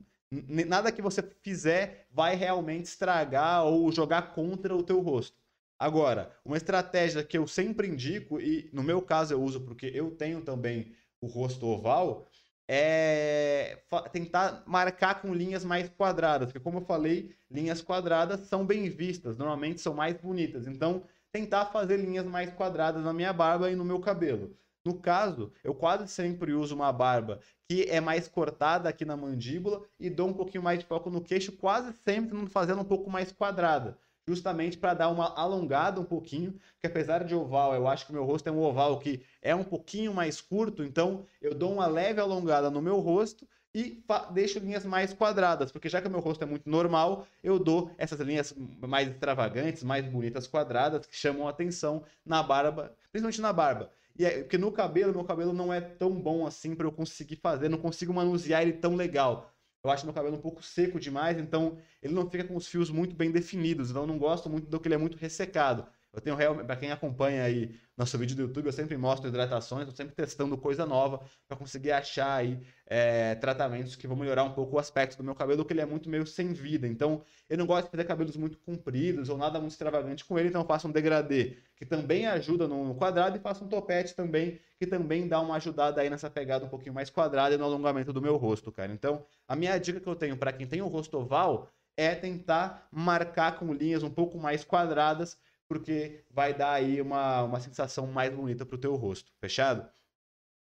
nada que você fizer vai realmente estragar ou jogar contra o teu rosto. Agora, uma estratégia que eu sempre indico e no meu caso eu uso porque eu tenho também o rosto oval, é tentar marcar com linhas mais quadradas, porque como eu falei, linhas quadradas são bem vistas, normalmente são mais bonitas. Então, tentar fazer linhas mais quadradas na minha barba e no meu cabelo. No caso, eu quase sempre uso uma barba que é mais cortada aqui na mandíbula e dou um pouquinho mais de foco no queixo, quase sempre fazendo um pouco mais quadrada justamente para dar uma alongada um pouquinho, que apesar de oval, eu acho que meu rosto é um oval que é um pouquinho mais curto, então eu dou uma leve alongada no meu rosto e deixo linhas mais quadradas, porque já que o meu rosto é muito normal, eu dou essas linhas mais extravagantes, mais bonitas quadradas, que chamam atenção na barba, principalmente na barba. E é, porque no cabelo, meu cabelo não é tão bom assim para eu conseguir fazer, não consigo manusear ele tão legal. Eu acho meu cabelo um pouco seco demais, então ele não fica com os fios muito bem definidos. Então eu não gosto muito do que ele é muito ressecado. Eu tenho realmente, para quem acompanha aí nosso vídeo do YouTube, eu sempre mostro hidratações, eu sempre testando coisa nova para conseguir achar aí é, tratamentos que vão melhorar um pouco o aspecto do meu cabelo, que ele é muito meio sem vida. Então, eu não gosto de fazer cabelos muito compridos ou nada muito extravagante com ele, então eu faço um degradê que também ajuda no quadrado e faço um topete também que também dá uma ajudada aí nessa pegada um pouquinho mais quadrada e no alongamento do meu rosto, cara. Então, a minha dica que eu tenho para quem tem o rosto oval é tentar marcar com linhas um pouco mais quadradas porque vai dar aí uma, uma sensação mais bonita pro teu rosto, fechado?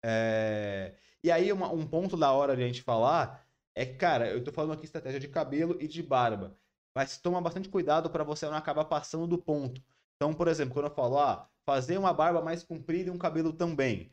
É... E aí, uma, um ponto da hora de a gente falar é que, cara, eu tô falando aqui estratégia de cabelo e de barba, mas toma bastante cuidado para você não acabar passando do ponto. Então, por exemplo, quando eu falo, ah, fazer uma barba mais comprida e um cabelo também.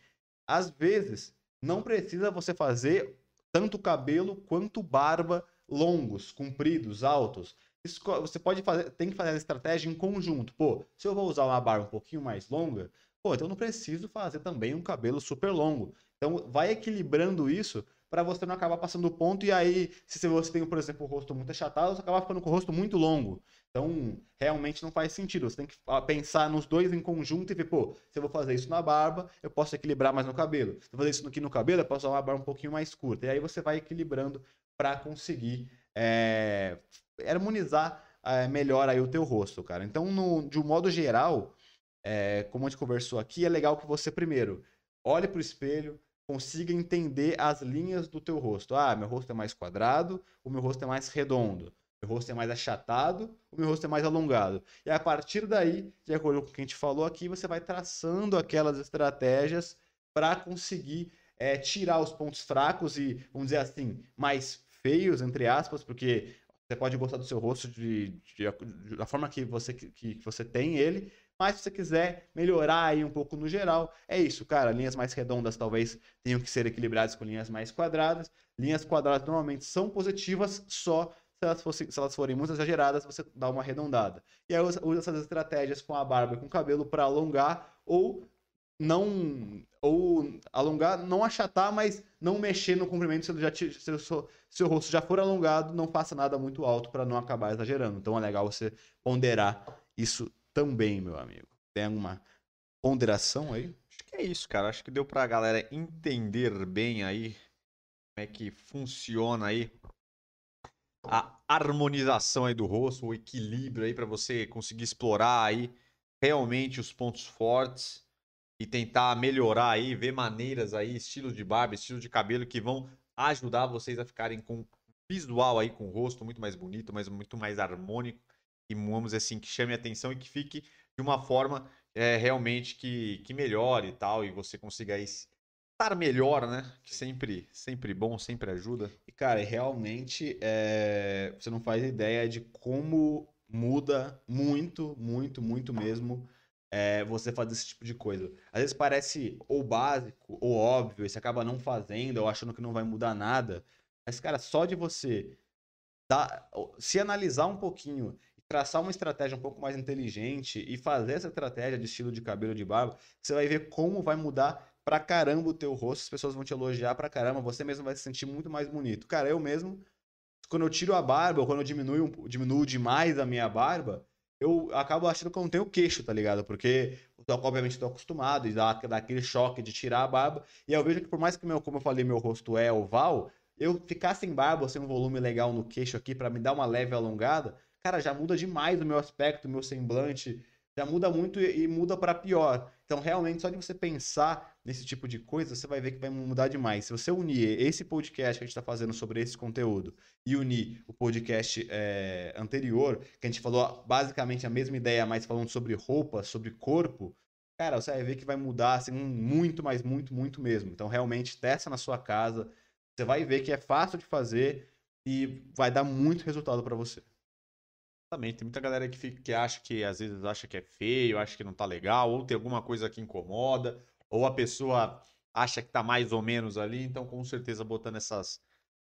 Às vezes, não precisa você fazer tanto cabelo quanto barba longos, compridos, altos você pode fazer, tem que fazer a estratégia em conjunto. Pô, se eu vou usar uma barba um pouquinho mais longa, pô, então não preciso fazer também um cabelo super longo. Então vai equilibrando isso para você não acabar passando o ponto e aí, se você tem, por exemplo, o rosto muito achatado, você acaba ficando com o rosto muito longo. Então, realmente não faz sentido. Você tem que ah, pensar nos dois em conjunto e ver, pô, se eu vou fazer isso na barba, eu posso equilibrar mais no cabelo. Se eu fazer isso aqui no cabelo, eu posso usar uma barba um pouquinho mais curta. E aí você vai equilibrando para conseguir é, harmonizar é, melhor aí o teu rosto, cara. Então, no, de um modo geral, é, como a gente conversou aqui, é legal que você primeiro olhe para o espelho, consiga entender as linhas do teu rosto. Ah, meu rosto é mais quadrado, o meu rosto é mais redondo, meu rosto é mais achatado, o meu rosto é mais alongado. E a partir daí, de acordo com o que a gente falou aqui, você vai traçando aquelas estratégias para conseguir é, tirar os pontos fracos e, vamos dizer assim, mais feios, entre aspas, porque você pode gostar do seu rosto de, de, de da forma que você, que, que você tem ele, mas se você quiser melhorar aí um pouco no geral, é isso, cara. Linhas mais redondas talvez tenham que ser equilibradas com linhas mais quadradas. Linhas quadradas normalmente são positivas, só se elas, se elas forem muito exageradas, você dá uma arredondada. E aí usa, usa essas estratégias com a barba e com o cabelo para alongar ou não ou alongar, não achatar, mas não mexer no comprimento se, já se o seu, seu rosto já for alongado, não faça nada muito alto para não acabar exagerando. Então é legal você ponderar isso também, meu amigo. Tem alguma ponderação aí? Acho que é isso, cara. Acho que deu pra galera entender bem aí como é que funciona aí a harmonização aí do rosto, o equilíbrio aí para você conseguir explorar aí realmente os pontos fortes e tentar melhorar aí, ver maneiras aí, estilos de barba, estilos de cabelo que vão ajudar vocês a ficarem com visual aí, com o rosto muito mais bonito, mas muito mais harmônico e vamos dizer assim, que chame a atenção e que fique de uma forma é, realmente que, que melhore e tal, e você consiga aí estar melhor, né? Que sempre, sempre bom, sempre ajuda. E, cara, realmente é... você não faz ideia de como muda muito, muito, muito mesmo é, você fazer esse tipo de coisa. Às vezes parece ou básico ou óbvio, e você acaba não fazendo ou achando que não vai mudar nada. Mas, cara, só de você dar, se analisar um pouquinho traçar uma estratégia um pouco mais inteligente e fazer essa estratégia de estilo de cabelo de barba, você vai ver como vai mudar pra caramba o teu rosto, as pessoas vão te elogiar pra caramba, você mesmo vai se sentir muito mais bonito. Cara, eu mesmo, quando eu tiro a barba, ou quando eu diminuo, diminuo demais a minha barba, eu acabo achando que eu não tenho queixo, tá ligado? Porque, eu, obviamente, estou acostumado e dá, dá aquele choque de tirar a barba. E eu vejo que, por mais que, meu, como eu falei, meu rosto é oval, eu ficar sem barba, sem um volume legal no queixo aqui, para me dar uma leve alongada, cara, já muda demais o meu aspecto, o meu semblante, já muda muito e, e muda para pior. Então, realmente, só de você pensar nesse tipo de coisa, você vai ver que vai mudar demais. Se você unir esse podcast que a gente está fazendo sobre esse conteúdo e unir o podcast é, anterior, que a gente falou basicamente a mesma ideia, mas falando sobre roupa, sobre corpo, cara, você vai ver que vai mudar assim, muito, mas muito, muito mesmo. Então, realmente, testa na sua casa. Você vai ver que é fácil de fazer e vai dar muito resultado para você. Exatamente. Tem muita galera que, fica, que acha que às vezes acha que é feio, acha que não tá legal, ou tem alguma coisa que incomoda, ou a pessoa acha que tá mais ou menos ali. Então, com certeza, botando essas,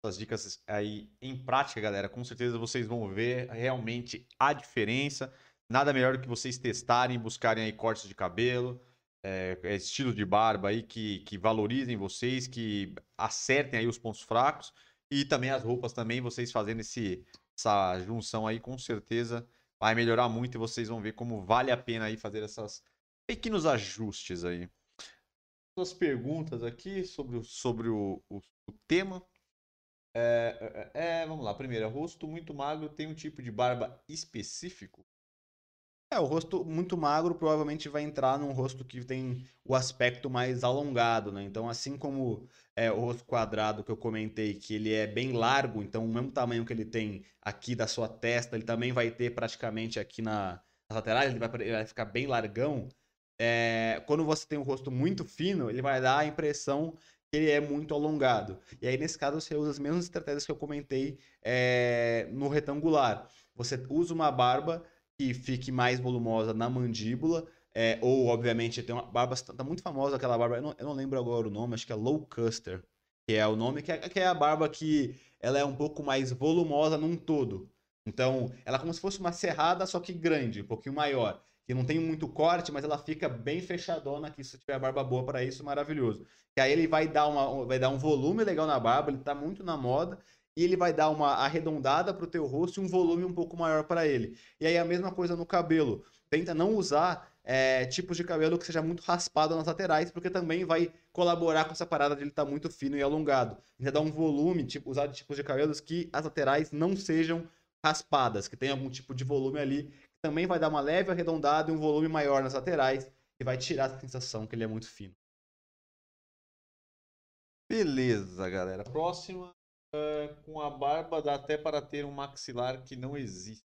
essas dicas aí em prática, galera, com certeza vocês vão ver realmente a diferença. Nada melhor do que vocês testarem, buscarem aí cortes de cabelo, é, estilo de barba aí que, que valorizem vocês, que acertem aí os pontos fracos. E também as roupas também, vocês fazendo esse, essa junção aí com certeza vai melhorar muito e vocês vão ver como vale a pena aí fazer essas pequenos ajustes aí. Suas perguntas aqui sobre, o, sobre o, o, o tema. É, é, é, vamos lá. Primeiro, rosto muito magro tem um tipo de barba específico? É, o rosto muito magro provavelmente vai entrar num rosto que tem o aspecto mais alongado, né? Então, assim como é, o rosto quadrado que eu comentei, que ele é bem largo, então o mesmo tamanho que ele tem aqui da sua testa, ele também vai ter praticamente aqui na, nas laterais, ele vai, ele vai ficar bem largão. É, quando você tem um rosto muito fino, ele vai dar a impressão que ele é muito alongado. E aí, nesse caso, você usa as mesmas estratégias que eu comentei é, no retangular. Você usa uma barba que fique mais volumosa na mandíbula. É, ou, obviamente, tem uma barba. Tá muito famosa aquela barba. Eu não, eu não, lembro agora o nome, acho que é Low Custer. Que é o nome, que é, que é a barba que ela é um pouco mais volumosa num todo. Então, ela é como se fosse uma serrada, só que grande, um pouquinho maior. Que não tem muito corte, mas ela fica bem fechadona, que se tiver barba boa para isso, maravilhoso. Que aí ele vai dar, uma, vai dar um volume legal na barba, ele tá muito na moda e ele vai dar uma arredondada para o teu rosto e um volume um pouco maior para ele. E aí a mesma coisa no cabelo. Tenta não usar é, tipos de cabelo que seja muito raspado nas laterais, porque também vai colaborar com essa parada de ele estar tá muito fino e alongado. Tenta dar um volume, tipo, usar tipos de cabelos que as laterais não sejam raspadas, que tenha algum tipo de volume ali, que também vai dar uma leve arredondada e um volume maior nas laterais e vai tirar a sensação que ele é muito fino. Beleza, galera. Próxima uh, com a barba dá até para ter um maxilar que não existe.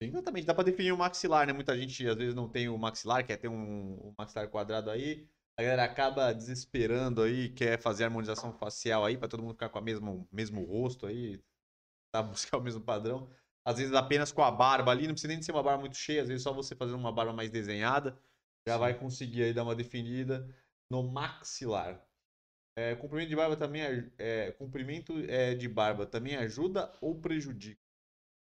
Exatamente, dá para definir um maxilar, né? Muita gente às vezes não tem o maxilar, quer ter um, um maxilar quadrado aí. A galera acaba desesperando aí, quer fazer harmonização facial aí para todo mundo ficar com o mesmo, mesmo rosto aí, tá? buscar o mesmo padrão. Às vezes apenas com a barba ali, não precisa nem ser uma barba muito cheia, às vezes só você fazer uma barba mais desenhada, já vai conseguir aí dar uma definida no maxilar. É, comprimento de barba também é, comprimento é, de barba também ajuda ou prejudica?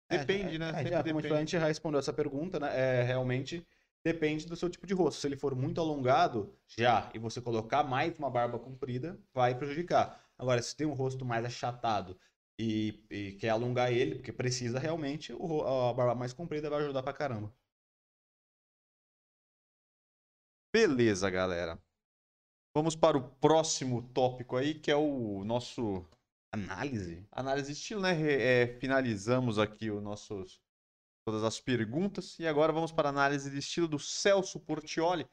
É, depende, é, né? É, já, depende. a gente já respondeu essa pergunta, né? É, realmente depende do seu tipo de rosto. Se ele for muito alongado, já, e você colocar mais uma barba comprida, vai prejudicar. Agora, se tem um rosto mais achatado e, e quer alongar ele, porque precisa realmente, o, a barba mais comprida vai ajudar pra caramba. Beleza, galera. Vamos para o próximo tópico aí, que é o nosso. Análise? Análise de estilo, né? É, finalizamos aqui o nossos, todas as perguntas. E agora vamos para a análise de estilo do Celso Portioli.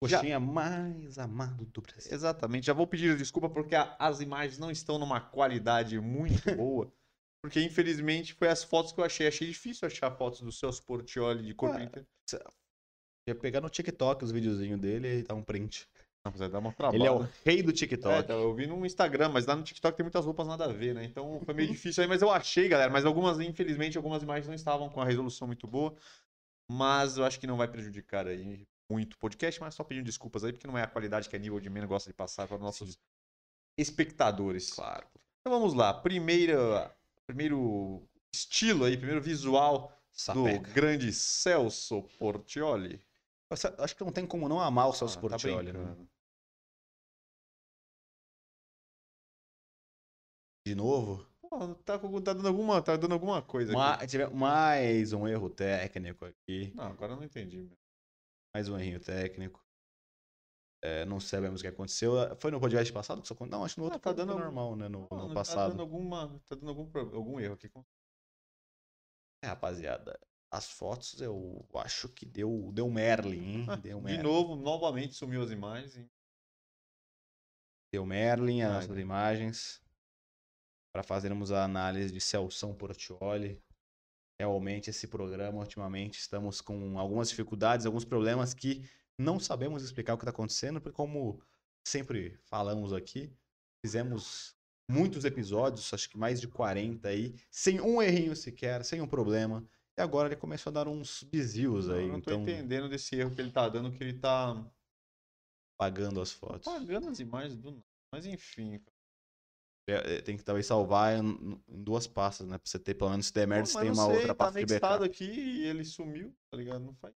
Coxinha mais amado do Brasil. Exatamente. Já vou pedir desculpa porque a- as imagens não estão numa qualidade muito boa. Porque, infelizmente, foi as fotos que eu achei. Achei difícil achar fotos do Celso Portioli de corpo inteiro. Ia pegar no TikTok os videozinhos dele e dar um print. Não, mas vai dar uma. Ele é o rei do É, TikTok. então, eu vi no Instagram, mas lá no TikTok tem muitas roupas nada a ver, né? Então foi meio difícil aí, mas eu achei, galera. Mas algumas, infelizmente, algumas imagens não estavam com a resolução muito boa. Mas eu acho que não vai prejudicar aí muito o podcast, mas só pedindo desculpas aí, porque não é a qualidade que a nível de menos gosta de passar para os nossos espectadores. Claro. Então vamos lá. Primeira, primeiro estilo aí, primeiro visual do Sapeca. grande Celso Portioli. Acho que não tem como não amar o Celso Ah, tá Portioli, né? De novo. Pô, tá, tá dando alguma, tá dando alguma coisa aqui. Ma- tive mais um erro técnico aqui. Não, agora eu não entendi. Mais um errinho técnico. É, não sabemos o que aconteceu. Foi no podcast passado que isso aconteceu? Não, acho que no Ah, outro tá foi dando normal, né? No, no Não, Tá passado. dando alguma, tá dando algum, algum erro aqui. É, rapaziada. As fotos eu acho que deu, deu Merlin, hein? Deu De Merlin. novo, novamente sumiu as imagens. hein? Deu Merlin, as nossas imagens. Para fazermos a análise de Celção Portioli. Realmente, esse programa, ultimamente, estamos com algumas dificuldades, alguns problemas que não sabemos explicar o que está acontecendo, porque, como sempre falamos aqui, fizemos muitos episódios, acho que mais de 40 aí, sem um errinho sequer, sem um problema. E agora ele começou a dar uns desvios aí, eu não tô então entendendo desse erro que ele tá dando, que ele tá pagando as fotos. apagando as imagens do. Mas enfim. É, é, Tem que talvez salvar em, duas pastas, né? Pra você ter, pelo menos, se der merda, você tem uma sei, outra tá pasta de backup. aqui e ele sumiu, tá ligado? Não faz.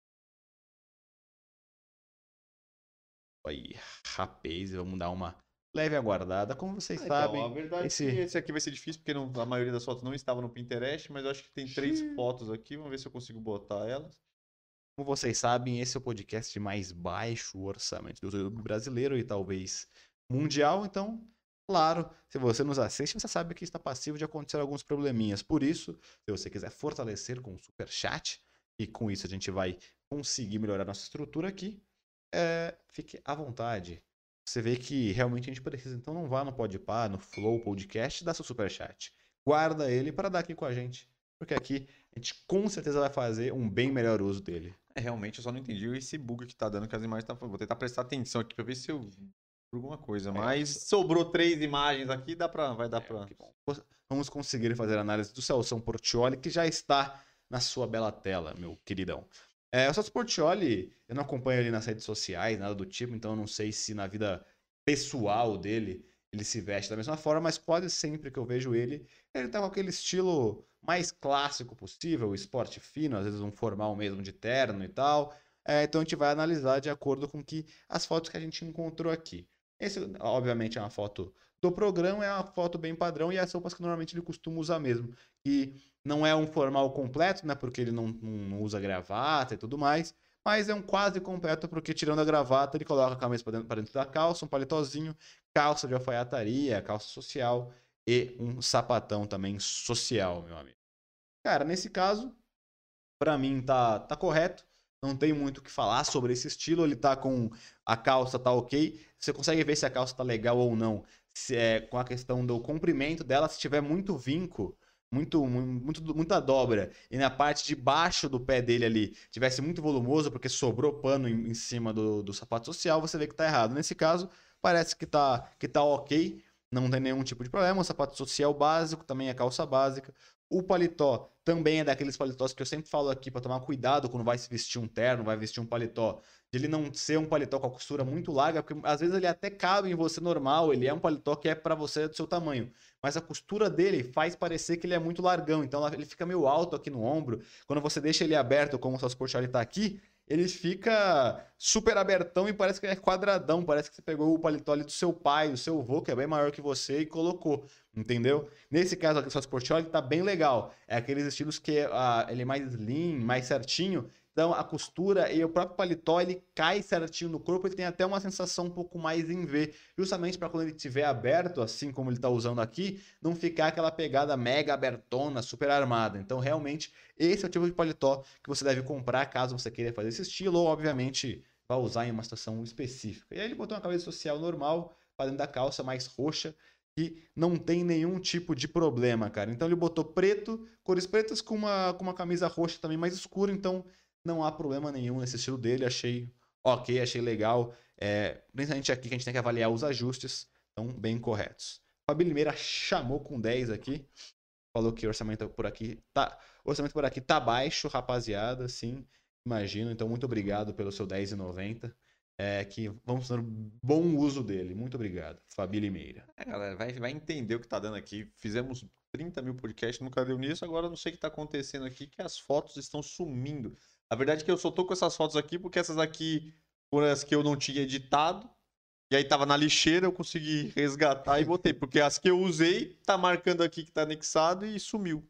Aí, rapaz, vamos dar uma leve aguardada. Como vocês Ah, então, sabem, a verdade esse- é que esse aqui vai ser difícil, porque não- a maioria das fotos não estava no Pinterest, mas eu acho que tem três Xiii. fotos aqui. Vamos ver se eu consigo botar elas. como vocês sabem, esse é o podcast de mais baixo orçamento do YouTube brasileiro e talvez mundial. Então, claro, se você nos assiste, você sabe que está passivo de acontecer alguns probleminhas. Por isso, se você quiser fortalecer com o super chat e com isso a gente vai conseguir melhorar nossa estrutura aqui, é, fique à vontade. Você vê que realmente a gente precisa. Então não vá no Podpah, no Flow Podcast, dá seu super chat. Guarda ele para dar aqui com a gente, porque aqui a gente com certeza vai fazer um bem melhor uso dele. É, realmente, eu só não entendi esse bug que tá dando que as imagens tá. Vou tentar prestar atenção aqui pra ver se eu vi alguma coisa. Mas sobrou três imagens aqui, dá pra, vai dar É, pra. Vamos conseguir fazer a análise do Celso Portioli, que já está na sua bela tela, meu queridão. É, o Celso Portioli, eu não acompanho ele nas redes sociais, nada do tipo, então eu não sei se na vida pessoal dele ele se veste da mesma forma, mas quase sempre que eu vejo ele, ele tá com aquele estilo mais clássico possível, esporte fino, às vezes um formal mesmo de terno e tal. É, então a gente vai analisar de acordo com que as fotos que a gente encontrou aqui. Esse, obviamente, é uma foto do programa, é uma foto bem padrão e as roupas que normalmente ele costuma usar mesmo. E não é um formal completo, né? Porque ele não, não- usa gravata e tudo mais. Mas é um quase completo, porque tirando a gravata, ele coloca a camisa para dentro, dentro da calça, um palitozinho, calça de alfaiataria, calça social e um sapatão também social, meu amigo. Cara, nesse caso, pra mim tá, tá correto. Não tem muito o que falar sobre esse estilo. Ele tá com a calça tá ok. Você consegue ver se a calça tá legal ou não. Se é com a questão do comprimento dela, se tiver muito vinco, muito, mu- muito, muita dobra, e na parte de baixo do pé dele ali tivesse muito volumoso, porque sobrou pano em, em cima do, do sapato social, você vê que tá errado. Nesse caso, parece que tá, que tá ok. Não tem nenhum tipo de problema. O sapato social básico, também a calça básica. O paletó também é daqueles paletós que eu sempre falo aqui para tomar cuidado quando vai se vestir um terno, vai vestir um paletó. De ele não ser um paletó com a costura muito larga, porque às vezes ele até cabe em você normal, ele é um paletó que é para você do seu tamanho. Mas a costura dele faz parecer que ele é muito largão, então ele fica meio alto aqui no ombro. Quando você deixa ele aberto, como o seu Sportioli tá aqui, ele fica super abertão e parece que é quadradão. Parece que você pegou o paletó ali do seu pai, do seu avô, que é bem maior que você, e colocou. Entendeu? Nesse caso aqui, o Celso Portioli tá bem legal. É aqueles estilos que ah, ele é mais slim, mais certinho. Então a costura e o próprio paletó ele cai certinho no corpo, ele tem até uma sensação um pouco mais em V, justamente para quando ele estiver aberto, assim como ele tá usando aqui, não ficar aquela pegada mega abertona, super armada. Então realmente esse é o tipo de paletó que você deve comprar caso você queira fazer esse estilo, ou obviamente vai usar em uma situação específica. E aí ele botou uma camisa social normal, dentro da calça, mais roxa, que não tem nenhum tipo de problema, cara. Então ele botou preto, cores pretas com uma, com uma camisa roxa também mais escura, então não há problema nenhum nesse estilo dele. Achei ok, achei legal. É, principalmente aqui que a gente tem que avaliar os ajustes, estão bem corretos. Fabi Limeira chamou com 10 aqui. Falou que o orçamento por aqui tá, orçamento por aqui tá baixo, rapaziada, sim, imagino. Então muito obrigado pelo seu 10,90 é, que vamos fazer bom uso dele. Muito obrigado, Fabi Limeira. É, galera, vai, vai entender o que tá dando aqui. Fizemos 30 mil podcasts, nunca deu nisso. Agora não sei o que tá acontecendo aqui, que as fotos estão sumindo. A verdade é que eu só tô com essas fotos aqui porque essas aqui foram as que eu não tinha editado. E aí tava na lixeira, eu consegui resgatar e botei. Porque as que eu usei, tá marcando aqui que tá anexado e sumiu.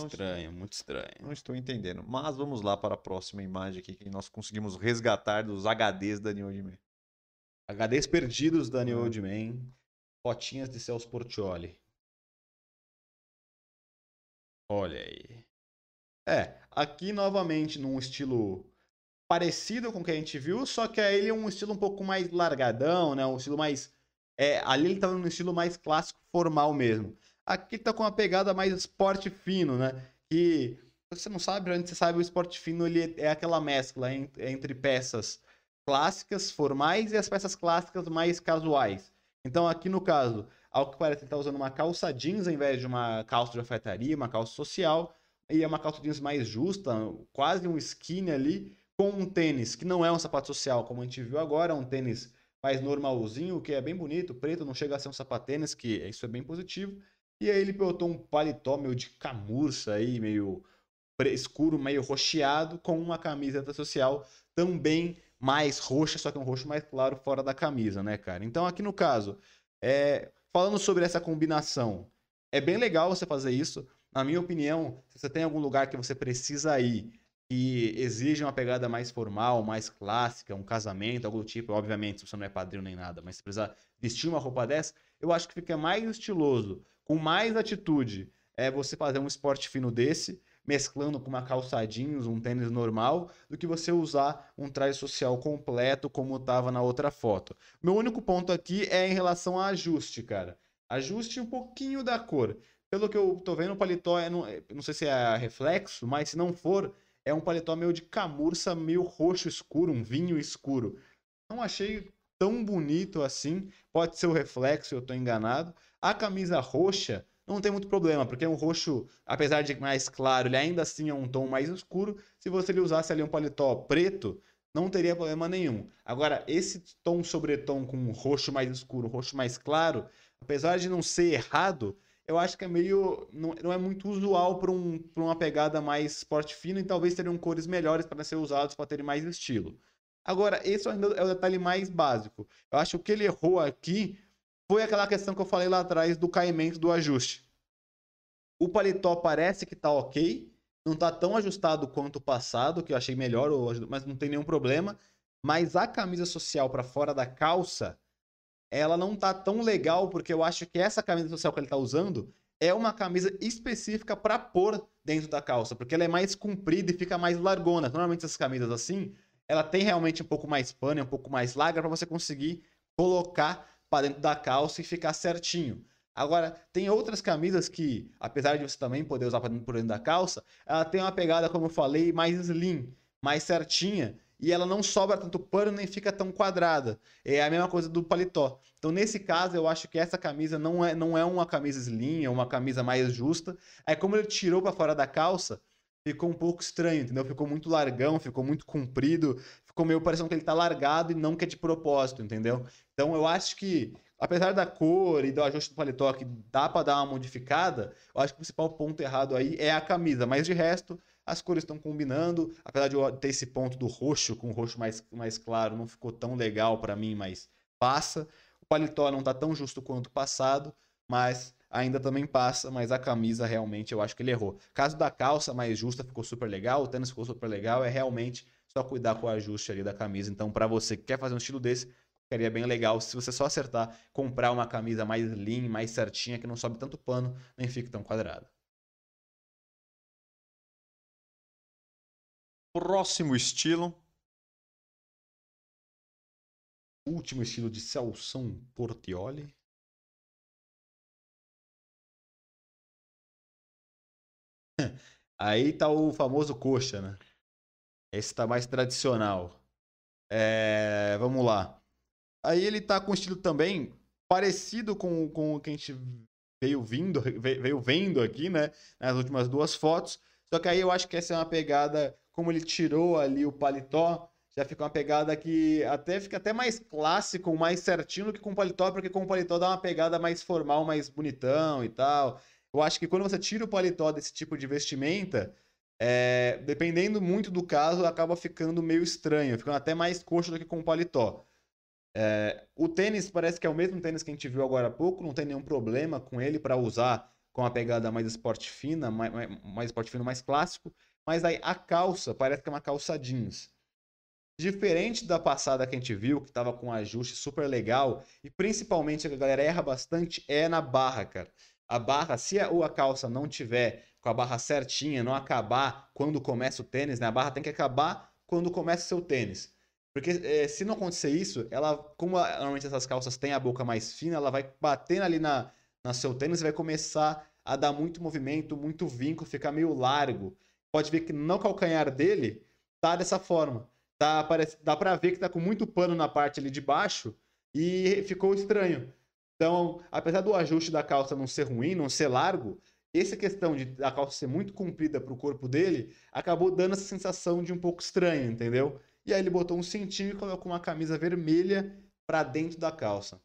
Estranho, muito estranho. Não estou entendendo. Mas vamos lá para a próxima imagem aqui que nós conseguimos resgatar dos HDs da New Old Man. HDs perdidos da New Old Man. Fotinhas de Celso Portioli. Olha aí. É, aqui novamente num estilo parecido com o que a gente viu, só que aí ele é um estilo um pouco mais largadão, né? Um estilo mais. É, ali ele tá num estilo mais clássico, formal mesmo. Aqui tá com uma pegada mais esporte fino, né? Que você não sabe, antes você sabe, o esporte fino ele é aquela mescla entre peças clássicas, formais e as peças clássicas mais casuais. Então, aqui no caso, ao que parece, ele está usando uma calça jeans ao invés de uma calça de alfaiataria, uma calça social, e é uma calça jeans mais justa, quase um skinny ali, com um tênis que não é um sapato social, como a gente viu agora, é um tênis mais normalzinho, que é bem bonito, preto, não chega a ser um sapatênis, que isso é bem positivo. E aí ele botou um paletó meio de camurça aí, meio escuro, meio rocheado, com uma camiseta social também mais roxa, só que um roxo mais claro fora da camisa, né, cara? Então aqui no caso, é, falando sobre essa combinação, é bem legal você fazer isso. Na minha opinião, se você tem algum lugar que você precisa ir que exige uma pegada mais formal, mais clássica, um casamento, algo do tipo, obviamente, se você não é padrinho nem nada, mas se precisar vestir uma roupa dessa, eu acho que fica mais estiloso com mais atitude é você fazer um esporte fino desse, mesclando com uma calça jeans, um tênis normal, do que você usar um traje social completo como estava na outra foto. Meu único ponto aqui é em relação a ajuste, cara. Ajuste um pouquinho da cor. Pelo que eu tô vendo, o paletó é, não, não sei se é reflexo, mas se não for, é um paletó meio de camurça, meio roxo escuro, um vinho escuro. Não achei tão bonito assim. Pode ser o reflexo, eu tô enganado. A camisa roxa não tem muito problema, porque é um roxo, apesar de mais claro, ele ainda assim é um tom mais escuro. Se você usasse ali um paletó preto, não teria problema nenhum. Agora, esse tom sobretom com um roxo mais escuro, roxo mais claro, apesar de não ser errado, eu acho que é meio. não, não é muito usual para um, uma pegada mais esporte fino e talvez teriam cores melhores para ser usados para terem mais estilo. Agora, esse ainda é o detalhe mais básico. Eu acho que o que ele errou aqui foi aquela questão que eu falei lá atrás do caimento do ajuste. O paletó parece que tá ok, não tá tão ajustado quanto o passado, que eu achei melhor, mas não tem nenhum problema. Mas a camisa social para fora da calça, ela não tá tão legal, porque eu acho que essa camisa social que ele tá usando é uma camisa específica para pôr dentro da calça, porque ela é mais comprida e fica mais largona. Normalmente essas camisas assim, ela tem realmente um pouco mais pano, um pouco mais larga para você conseguir colocar para dentro da calça e ficar certinho. Agora, tem outras camisas que, apesar de você também poder usar por dentro da calça, ela tem uma pegada, como eu falei, mais slim, mais certinha, e ela não sobra tanto pano nem fica tão quadrada. É a mesma coisa do paletó. Então, nesse caso, eu acho que essa camisa não é, não é uma camisa slim, é uma camisa mais justa. Aí, como ele tirou para fora da calça, ficou um pouco estranho, entendeu? Ficou muito largão, ficou muito comprido, ficou meio parecendo que ele tá largado e não que é de propósito, entendeu? Então eu acho que, apesar da cor e do ajuste do paletó que dá para dar uma modificada, eu acho que o principal ponto errado aí é a camisa, mas de resto as cores estão combinando, apesar de ter esse ponto do roxo com o roxo mais, mais claro, não ficou tão legal para mim, mas passa. O paletó não tá tão justo quanto o passado, mas ainda também passa, mas a camisa realmente eu acho que ele errou. Caso da calça mais justa ficou super legal, o tênis ficou super legal, é realmente só cuidar com o ajuste ali da camisa. Então, para você que quer fazer um estilo desse, ficaria bem legal se você só acertar, comprar uma camisa mais lean, mais certinha, que não sobe tanto pano, nem fique tão quadrada. Próximo estilo. último estilo de Celson Portioli. Aí tá o famoso coxa, né? Esse tá mais tradicional. É, vamos lá. Aí ele tá com estilo também parecido com, com o que a gente veio vindo, veio vendo aqui, né? Nas últimas duas fotos. Só que aí eu acho que essa é uma pegada, como ele tirou ali o paletó, já fica uma pegada que até fica até mais clássico, mais certinho do que com o paletó, porque com o paletó dá uma pegada mais formal, mais bonitão e tal. Eu acho que quando você tira o paletó desse tipo de vestimenta, é, dependendo muito do caso, acaba ficando meio estranho, ficando até mais coxa do que com o paletó. É, o tênis parece que é o mesmo tênis que a gente viu agora há pouco, não tem nenhum problema com ele para usar com a pegada mais esporte fina, mais, mais esporte fino, mais clássico. Mas aí a calça parece que é uma calça jeans. Diferente da passada que a gente viu, que tava com um ajuste super legal, e principalmente a galera erra bastante, é na barra, cara. A barra, se a, a calça não tiver com a barra certinha, não acabar quando começa o tênis, né? A barra tem que acabar quando começa o seu tênis. Porque é, se não acontecer isso, ela, como a, normalmente essas calças têm a boca mais fina, ela vai batendo ali na, na seu tênis e vai começar a dar muito movimento, muito vinco, ficar meio largo. Pode ver que no calcanhar dele tá dessa forma. Tá, parece, dá pra ver que tá com muito pano na parte ali de baixo e ficou estranho. Então, apesar do ajuste da calça não ser ruim, não ser largo, essa questão de a calça ser muito comprida para o corpo dele acabou dando essa sensação de um pouco estranho, entendeu? E aí ele botou um cintinho e colocou uma camisa vermelha para dentro da calça.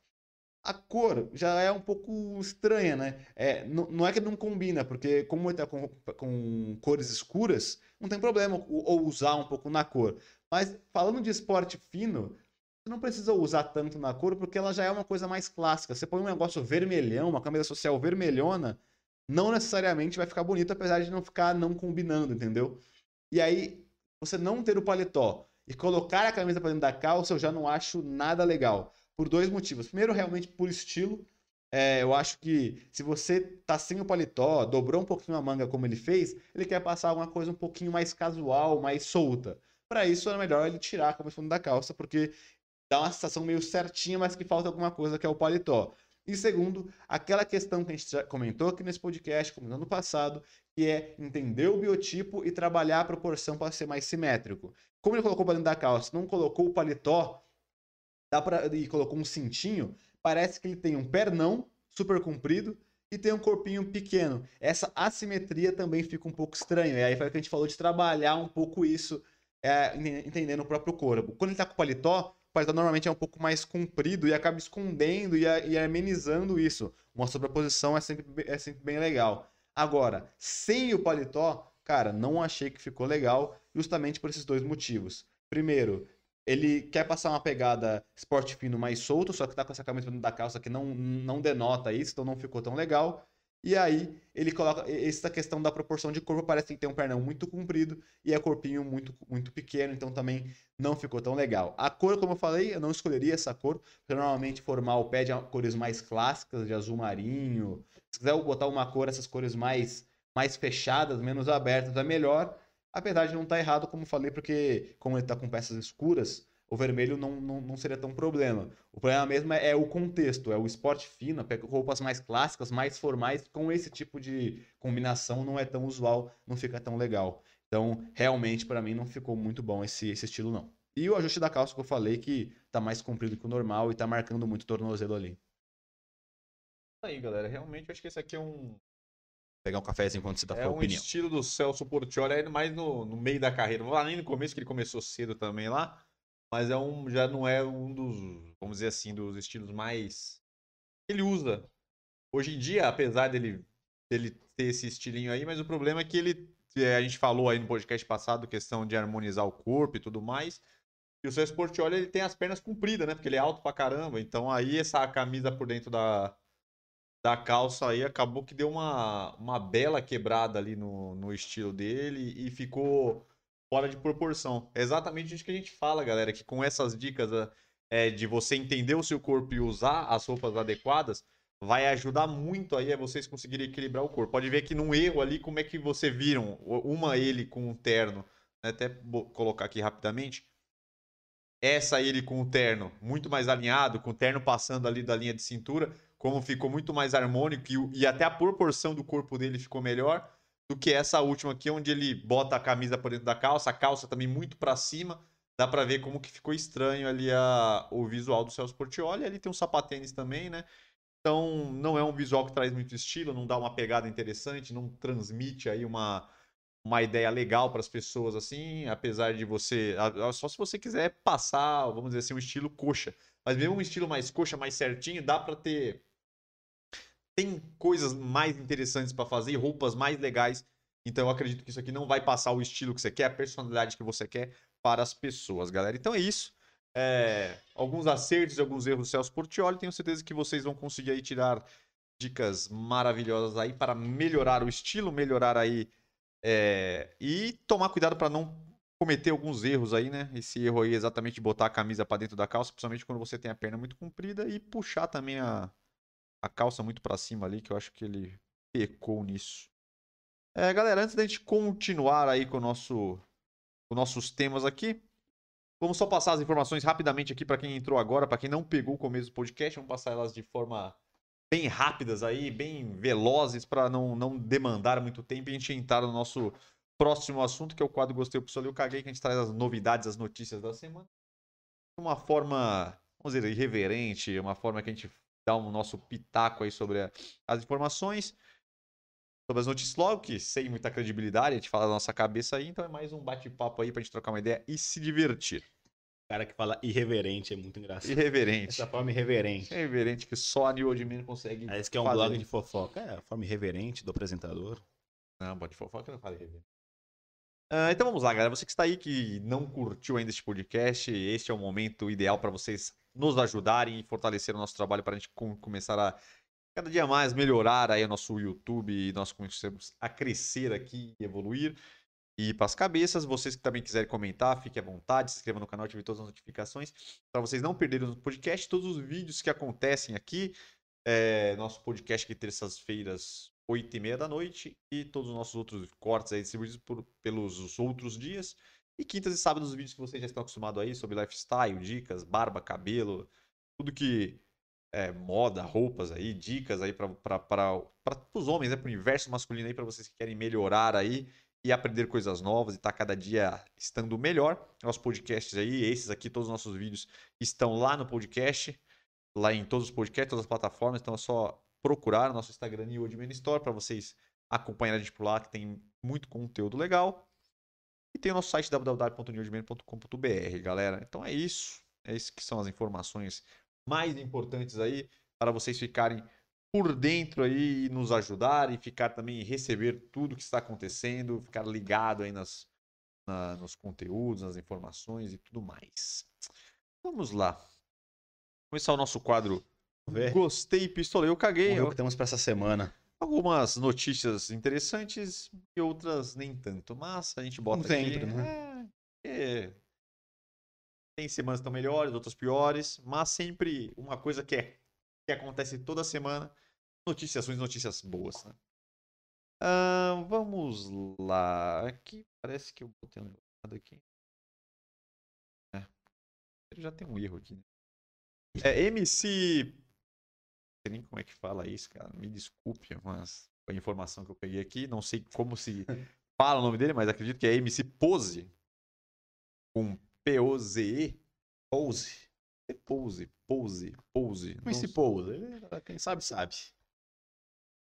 A cor já é um pouco estranha, né? É, não, é que não combina, porque como ele tá com, com cores escuras, não tem problema ou usar um pouco na cor. Mas falando de esporte fino, você não precisa usar tanto na cor, porque ela já é uma coisa mais clássica. Você põe um negócio vermelhão, uma camisa social vermelhona, não necessariamente vai ficar bonito, apesar de não ficar não combinando, entendeu? E aí, você não ter o paletó e colocar a camisa para dentro da calça, eu já não acho nada legal. Por dois motivos. Primeiro, realmente por estilo. É, eu acho que se você tá sem o paletó, dobrou um pouquinho a manga como ele fez, ele quer passar alguma coisa um pouquinho mais casual, mais solta. Para isso é melhor ele tirar a camisa da calça, porque dá uma sensação meio certinha, mas que falta alguma coisa que é o paletó. E segundo, aquela questão que a gente já comentou aqui nesse podcast, como no ano passado, que é entender o biotipo e trabalhar a proporção para ser mais simétrico. Como ele colocou para dentro da calça, não colocou o paletó dá e colocou um cintinho, parece que ele tem um pernão super comprido e tem um corpinho pequeno. Essa assimetria também fica um pouco estranha. E aí foi o que a gente falou de trabalhar um pouco isso, é, entendendo o próprio corpo. Quando ele está com o paletó, o paletó normalmente é um pouco mais comprido e acaba escondendo e, e amenizando isso. Uma sobreposição é sempre, é sempre bem legal. Agora, sem o paletó, cara, não achei que ficou legal, justamente por esses dois motivos. Primeiro, ele quer passar uma pegada esporte fino mais solto, só que tá com essa camisa da calça que não, não denota isso, então não ficou tão legal. E aí ele coloca essa questão da proporção de corpo, parece que tem um pernão muito comprido e é corpinho muito, muito pequeno, então também não ficou tão legal. A cor, como eu falei, eu não escolheria essa cor, porque normalmente formal pede cores mais clássicas, de azul marinho. Se quiser botar uma cor, essas cores mais, mais fechadas, menos abertas, é melhor. Apesar de não estar tá errado, como falei, porque como ele está com peças escuras, o vermelho não, não, não seria tão problema. O problema mesmo é, é o contexto, é o esporte fino, pega roupas mais clássicas, mais formais, com esse tipo de combinação não é tão usual, não fica tão legal. Então, realmente, para mim, não ficou muito bom esse, esse estilo, não. E o ajuste da calça que eu falei, que tá mais comprido que o normal e tá marcando muito o tornozelo ali. Aí, galera, realmente acho que esse aqui é um. Pegar um cafezinho enquanto você dá é um opinião. estilo do Celso Portioli, é mais no, no meio da carreira. Não vou lá nem no começo, que ele começou cedo também lá mas é um, já não é um dos, vamos dizer assim, dos estilos mais ele usa hoje em dia, apesar dele, dele ter esse estilinho aí, mas o problema é que ele, é, a gente falou aí no podcast passado, questão de harmonizar o corpo e tudo mais, e o seu Sportioli, ele tem as pernas compridas, né, porque ele é alto pra caramba, então aí essa camisa por dentro da, da calça aí acabou que deu uma, uma bela quebrada ali no, no estilo dele e ficou fora de proporção. É exatamente isso que a gente fala, galera, que com essas dicas é, de você entender o seu corpo e usar as roupas adequadas, vai ajudar muito aí a vocês conseguirem equilibrar o corpo. Pode ver que num erro ali, como é que você viram uma ele com um terno, né? até colocar aqui rapidamente. essa ele com o terno muito mais alinhado, com o terno passando ali da linha de cintura, como ficou muito mais harmônico e, e até a proporção do corpo dele ficou melhor do que essa última aqui, onde ele bota a camisa por dentro da calça, a calça também muito pra cima. Dá pra ver como que ficou estranho ali a, o visual do Celso Portioli. Ali tem um sapatênis também, né? Então, não é um visual que traz muito estilo, não dá uma pegada interessante, não transmite aí uma, uma ideia legal para as pessoas assim, apesar de você, só se você quiser passar, vamos dizer assim, um estilo coxa. Mas mesmo um estilo mais coxa, mais certinho, dá para ter tem coisas mais interessantes para fazer, roupas mais legais. Então eu acredito que isso aqui não vai passar o estilo que você quer, a personalidade que você quer para as pessoas, galera. Então é isso. É, alguns acertos e alguns erros do Celso Portioli. Tenho certeza que vocês vão conseguir aí tirar dicas maravilhosas aí para melhorar o estilo, melhorar aí é, e tomar cuidado para não cometer alguns erros aí, né? Esse erro aí é exatamente botar a camisa para dentro da calça, principalmente quando você tem a perna muito comprida e puxar também a, a calça muito para cima ali, que eu acho que ele pecou nisso. É, galera, antes da gente continuar aí com o nosso com nossos temas aqui, vamos só passar as informações rapidamente aqui para quem entrou agora, para quem não pegou o começo do podcast, vamos passar elas de forma bem rápidas aí, bem velozes para não, não demandar muito tempo e a gente entrar no nosso próximo assunto, que é o quadro Gostei, o Pessoal, eu caguei, que a gente traz as novidades, as notícias da semana. De uma forma, vamos dizer, irreverente, uma forma que a gente dá um nosso pitaco aí sobre a- as informações, sobre as notícias logo, que sem muita credibilidade, a gente fala da nossa cabeça aí, então é mais um bate-papo aí pra gente trocar uma ideia e se divertir. O cara que fala irreverente é muito engraçado. Irreverente. Essa forma irreverente. Irreverente que só a New Old Man consegue Ah, Esse que é um fazer. blog de fofoca. É, a forma irreverente do apresentador. Não, pode fofoca não fala irreverente. Ah, então vamos lá, galera. Você que está aí que não curtiu ainda este podcast, este é o momento ideal para vocês nos ajudarem e fortalecer o nosso trabalho para a gente com- começar a cada dia mais melhorar aí o nosso YouTube e nós começamos a crescer aqui e evoluir. E para as cabeças, vocês que também quiserem comentar, fiquem à vontade, se inscreva no canal, ative todas as notificações para vocês não perderem o podcast, todos os vídeos que acontecem aqui. É, nosso podcast aqui terças-feiras, 8 e meia da noite, e todos os nossos outros cortes aí distribuídos por, pelos outros dias. E quintas e sábados os vídeos que vocês já estão acostumados aí sobre lifestyle, dicas, barba, cabelo, tudo que é moda, roupas aí, dicas aí para os homens, né, para o universo masculino aí, para vocês que querem melhorar aí e aprender coisas novas e estar cada dia estando melhor. Nossos podcasts aí, esses aqui, todos os nossos vídeos estão lá no podcast, lá em todos os podcasts, todas as plataformas, então é só procurar no nosso Instagram e o Admin Store para vocês acompanharem a gente por lá, que tem muito conteúdo legal. E tem o nosso site www.newdman.com.br, galera. Então é isso. É isso que são as informações mais importantes aí para vocês ficarem por dentro aí e nos ajudar e ficar também receber tudo que está acontecendo, ficar ligado aí nas, na- nos conteúdos, nas informações e tudo mais. Vamos lá. Começar o nosso quadro ver. Gostei, pistolei, eu caguei. Ver o que temos pra essa semana. Algumas notícias interessantes e outras nem tanto. Mas a gente bota Como aqui. sempre, né? É, é, tem semanas que estão melhores, outras piores, mas sempre uma coisa que, é, que acontece toda semana. Notícias ruins, notícias boas, né? Ah, vamos lá. Aqui parece que eu botei um negócio errado aqui. É. Ele já tem um erro aqui. né? É MC. Não sei nem como é que fala isso, cara. Me desculpe, mas a informação que eu peguei aqui. Não sei como se fala o nome dele, mas acredito que é MC Pose. Com P-O-Z-E. Pose. É Pose, Pose, Pose. Não- pose? Ele- Quem sabe, sabe.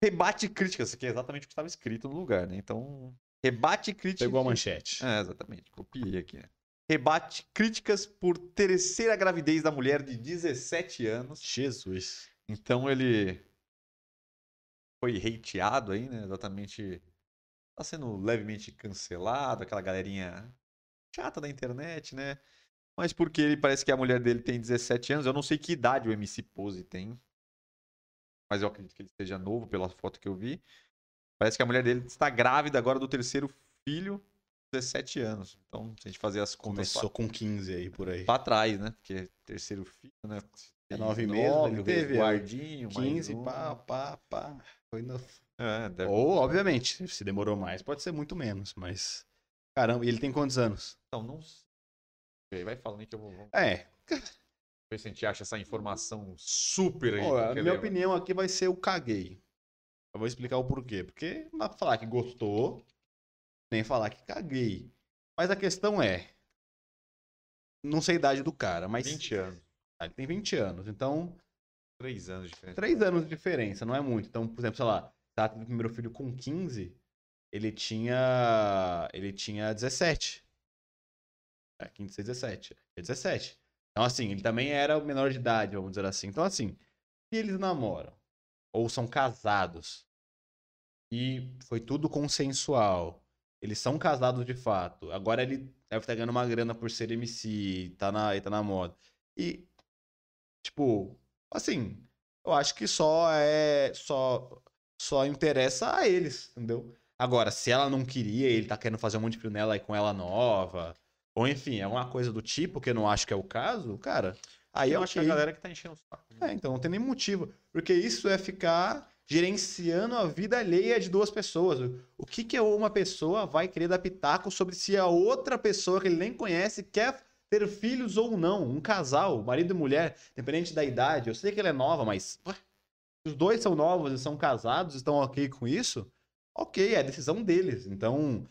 Rebate críticas, isso aqui é exatamente o que estava escrito no lugar, né? Então, rebate críticas. Pegou a manchete. É, exatamente. Copiei aqui, né? Rebate críticas por terceira gravidez da mulher de 17 anos. Jesus. Então ele foi hateado aí, né? Exatamente. Tá sendo levemente cancelado, aquela galerinha chata da internet, né? Mas porque ele parece que a mulher dele tem 17 anos. Eu não sei que idade o MC Pose tem. Mas eu acredito que ele seja novo pela foto que eu vi. Parece que a mulher dele está grávida agora do terceiro filho, 17 anos. Então, se a gente fazer as contas Começou com 15 aí por aí. pra trás, né? Porque terceiro filho, né? É Tem nove meses, nove, ele o teve, guardinho, mais 15, um. pá, pá, pá. Foi no... É, deve... Ou, obviamente, se demorou mais, pode ser muito menos, mas. Caramba, e ele tem quantos anos? Então, não sei. vai falando que eu vou. É, ver se a gente acha essa informação super Ó, a minha relevante. opinião aqui vai ser o caguei. Eu vou explicar o porquê. Porque não dá pra falar que gostou, nem falar que caguei. Mas a questão é. Não sei a idade do cara, mas. 20 anos. Ah, Ele tem 20 anos. Então, 3 anos de diferença. 3 anos de diferença, não é muito. Então, por exemplo, sei lá, tá tendo o primeiro filho com 15, ele tinha. Ele tinha 17. É, 15, 16, 17. É 17. Então, assim, ele também era o menor de idade, vamos dizer assim. Então, assim, se eles namoram, ou são casados, e foi tudo consensual, eles são casados de fato, agora ele deve estar ganhando uma grana por ser MC, tá na, tá na moda. E, tipo, assim, eu acho que só é. Só, só interessa a eles, entendeu? Agora, se ela não queria, ele tá querendo fazer um monte de filho nela aí com ela nova, ou enfim, é uma coisa do tipo que eu não acho que é o caso, cara. Aí eu eu acho que a galera que tá enchendo o saco. É, então não tem nem motivo. Porque isso é ficar gerenciando a vida alheia de duas pessoas. O que, que uma pessoa vai querer dar pitaco sobre se a outra pessoa que ele nem conhece quer ter filhos ou não? Um casal, marido e mulher, independente da idade. Eu sei que ela é nova, mas. ué, se os dois são novos e são casados, estão ok com isso? Ok, é a decisão deles. Então,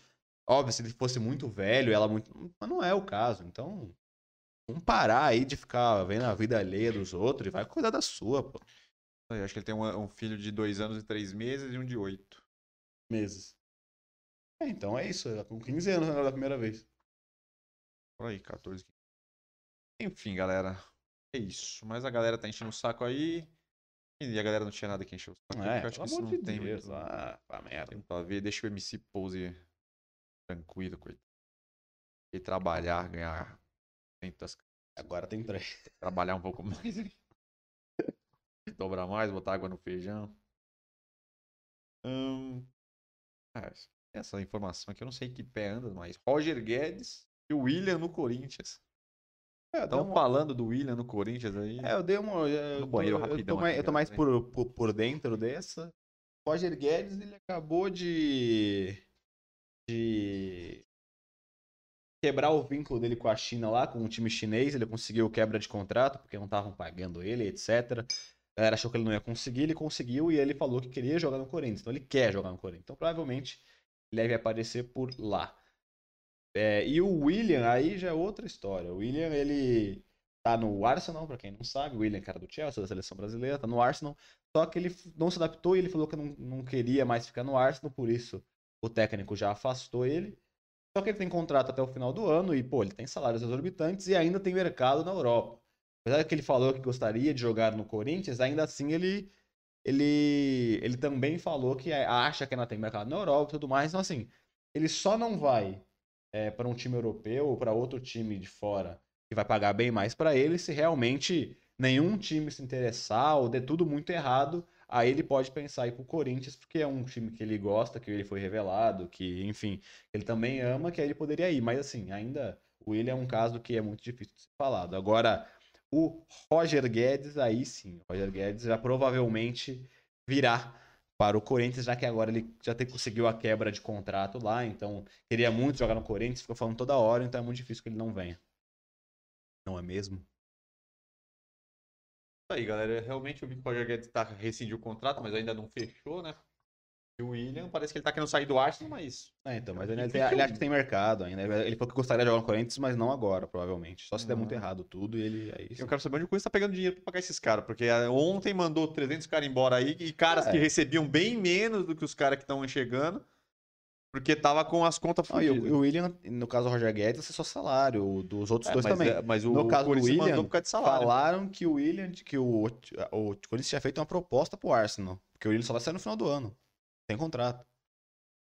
óbvio, se ele fosse muito velho, ela muito. Mas não é o caso. Então, Vamos parar aí de ficar vendo a vida alheia dos outros e vai cuidar da sua, pô. Eu acho que ele tem um, um filho de 2 anos e 3 meses e um de 8. Meses. É, então é isso. Ela com 15 anos na da primeira vez. Por aí, 14, 15. Enfim, galera. É isso. Mas a galera tá enchendo o saco aí. E a galera não tinha nada que encher o saco. É, eu acho que isso não de tem Deus. muito Ah, pá, merda. tempo pra ver. Deixa o MC Pose tranquilo, coitado. E trabalhar, ganhar dentro das Agora tem três. trabalhar um pouco mais. Dobrar mais, botar água no feijão. Hum, ah, essa informação aqui eu não sei que pé anda, mas Roger Guedes e o William no Corinthians. É, Estão uma- falando do William no Corinthians aí. É, eu dei uma. Eu, No tô- banheiro eu tô rapidão mais, aqui, eu tô mais galera, por, por, por dentro dessa. Roger Guedes, ele acabou de. de. quebrar o vínculo dele com a China lá, com o time chinês. Ele conseguiu quebra de contrato, porque não estavam pagando ele, etc. A galera achou que ele não ia conseguir, ele conseguiu e ele falou que queria jogar no Corinthians. Então ele quer jogar no Corinthians. Então provavelmente ele deve aparecer por lá. É, e o William, aí já é outra história. O William, ele tá no Arsenal, pra quem não sabe. O William, cara do Chelsea, da seleção brasileira, tá no Arsenal. Só que ele não se adaptou e ele falou que não, não queria mais ficar no Arsenal, por isso o técnico já afastou ele. Só que ele tem contrato até o final do ano e, pô, ele tem salários exorbitantes e ainda tem mercado na Europa. Apesar que ele falou que gostaria de jogar no Corinthians, ainda assim ele ele ele também falou que acha que ainda tem mercado na Europa e tudo mais. Então, assim, ele só não vai é, para um time europeu ou para outro time de fora que vai pagar bem mais para ele se realmente nenhum time se interessar ou der tudo muito errado. Aí ele pode pensar ir pro Corinthians, porque é um time que ele gosta, que ele foi revelado, que, enfim, ele também ama, que aí ele poderia ir. Mas, assim, ainda o William é um caso que é muito difícil de ser falado. Agora, o Roger Guedes, aí sim, o Roger Guedes já provavelmente virá para o Corinthians, já que agora ele já tem, conseguiu a quebra de contrato lá, então queria muito jogar no Corinthians, ficou falando toda hora, então é muito difícil que ele não venha. Não é mesmo? Isso aí, galera. Realmente eu vi que o Roger Guedes tá, rescindiu o contrato, mas ainda não fechou, né? E o William parece que ele tá querendo sair do Arsenal, mas. É, então, mas É ele, difícil. ele acha que tem mercado ainda. Ele falou que gostaria de jogar no Corinthians, mas não agora, provavelmente. Só se der muito Ah. errado tudo e ele. Aí, sim. Eu quero saber onde o Corinthians tá pegando dinheiro pra pagar esses caras, porque ah, ontem mandou 300 caras embora aí e caras É. que recebiam bem menos do que os caras que estão chegando, porque tava com as contas Ah, e o, fodidas. o William, no caso do Roger Guedes, é só salário. o Dos outros É, dois mas, também. é, mas o, No caso do Corinthians William, mandou por causa de salário. Falaram que o William, que o, o Corinthians tinha feito uma proposta pro Arsenal. Porque o William só vai sair no final do ano. Tem contrato.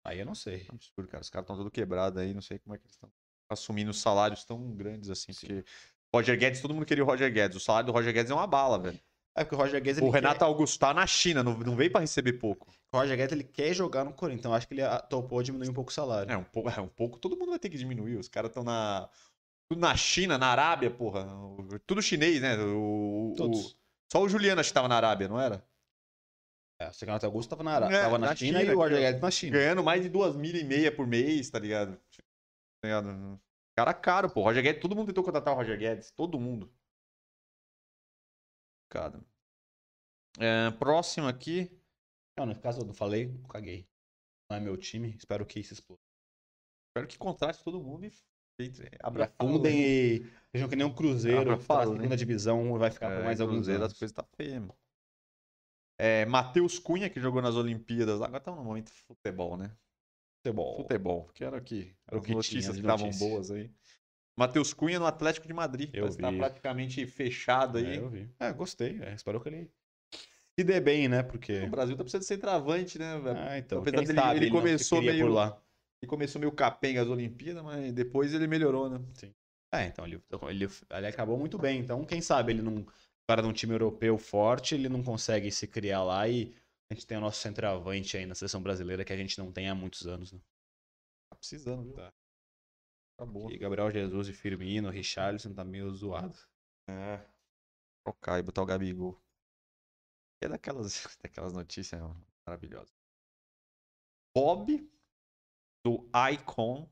Aí eu não sei. Absurdo, cara. Os caras estão todos quebrados aí, não sei como é que eles estão assumindo salários tão grandes assim, porque Roger Guedes, todo mundo queria o Roger Guedes. O salário do Roger Guedes é uma bala, velho. É porque o Roger Guedes. O Renato Augusto tá na China, não, não veio pra receber pouco. Quer, o Roger Guedes ele quer jogar no Corinthians. Então acho que ele topou diminuir um pouco o salário. É um pouco, é um pouco, todo mundo vai ter que diminuir. Os caras estão na tudo na China, na Arábia, porra. O- Tudo chinês, né? O, o- Todos. só o Juliano acho que tava na Arábia, não era? É, o Renato Augusto tava na, É, tava na, na China, China, e o. Guedes na China. Ganhando mais de duas mil e meia por mês, tá ligado? Tá ligado? Cara caro, pô. Roger Guedes, todo mundo tentou contratar o Roger Guedes. Todo mundo. Cara. É, próximo aqui. Não, no caso eu não falei, eu caguei. Não é meu time, espero que isso exploda. Espero que contrate todo mundo e afundem e sejam que nem um Cruzeiro, Abra tá na né? segunda divisão, vai ficar por É, mais alguns Cruzeiro, anos. as coisas tá feias, mano. É, Matheus Cunha, que jogou nas Olimpíadas. Agora tá no momento futebol, né? Futebol. Futebol, que era o que? Era o que notícias que estavam boas aí. Matheus Cunha no Atlético de Madrid. Eu tá vi. praticamente fechado aí. É, eu vi. É, gostei. É, espero que ele se dê bem, né? Porque. O Brasil tá precisando de centroavante, né, velho? Ah, então. Apesar dele- sabe ele não começou meio- por lá. Ele começou meio capenga as Olimpíadas, mas depois ele melhorou, né? É, então ele, ele, ele acabou muito bem. Então, quem sabe ele não. Cara de um time europeu forte, ele não consegue se criar lá e a gente tem o nosso centroavante aí na seleção brasileira que a gente não tem há muitos anos. Né? Tá precisando, viu? Tá. Bom. E Gabriel Jesus e Firmino, Richarlison tá meio zoado. É. E botar o Gabigol. É daquelas, daquelas notícias maravilhosas. Bob, do Icon,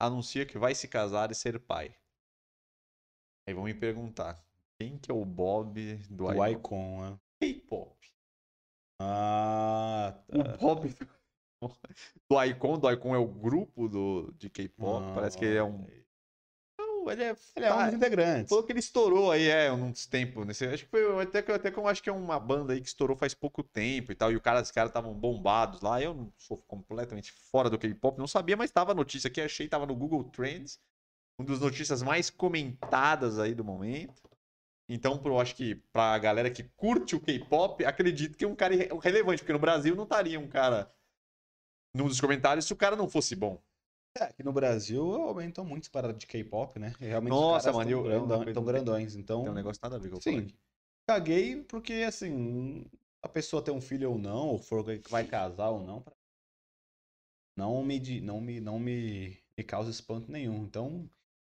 anuncia que vai se casar e ser pai. Aí vão me perguntar, quem que é o Bob do O Icon? Icon, né? K-pop. Ah, O tá. Bob do, do Icon, do Icon é o grupo do, de K-pop. Ah, Parece que ele é um... Não, ele é... Ele é um tá- dos integrantes. Falou que ele estourou aí, é, uns tempos. Nesse, acho que foi até que até que eu acho que é uma banda aí que estourou faz pouco tempo e tal. E o cara, os caras estavam bombados lá. Eu não sou completamente fora do K-pop, não sabia, mas tava a notícia aqui, achei, tava no Google Trends. Uma das notícias mais comentadas aí do momento. Então, pro, acho que pra galera que curte o K-pop, acredito que é um cara relevante, porque no Brasil não estaria um cara num dos comentários se o cara não fosse bom. É, aqui no Brasil aumentou muito essa parada de K-pop, né? Realmente Nossa, mano, tão eu- eu- grandão- tão grandões. Então, Tem um negócio nada a ver com eu sim, caguei porque, assim, a pessoa ter um filho ou não, ou for que vai casar ou não, não me, não me, não me, me causa espanto nenhum. Então,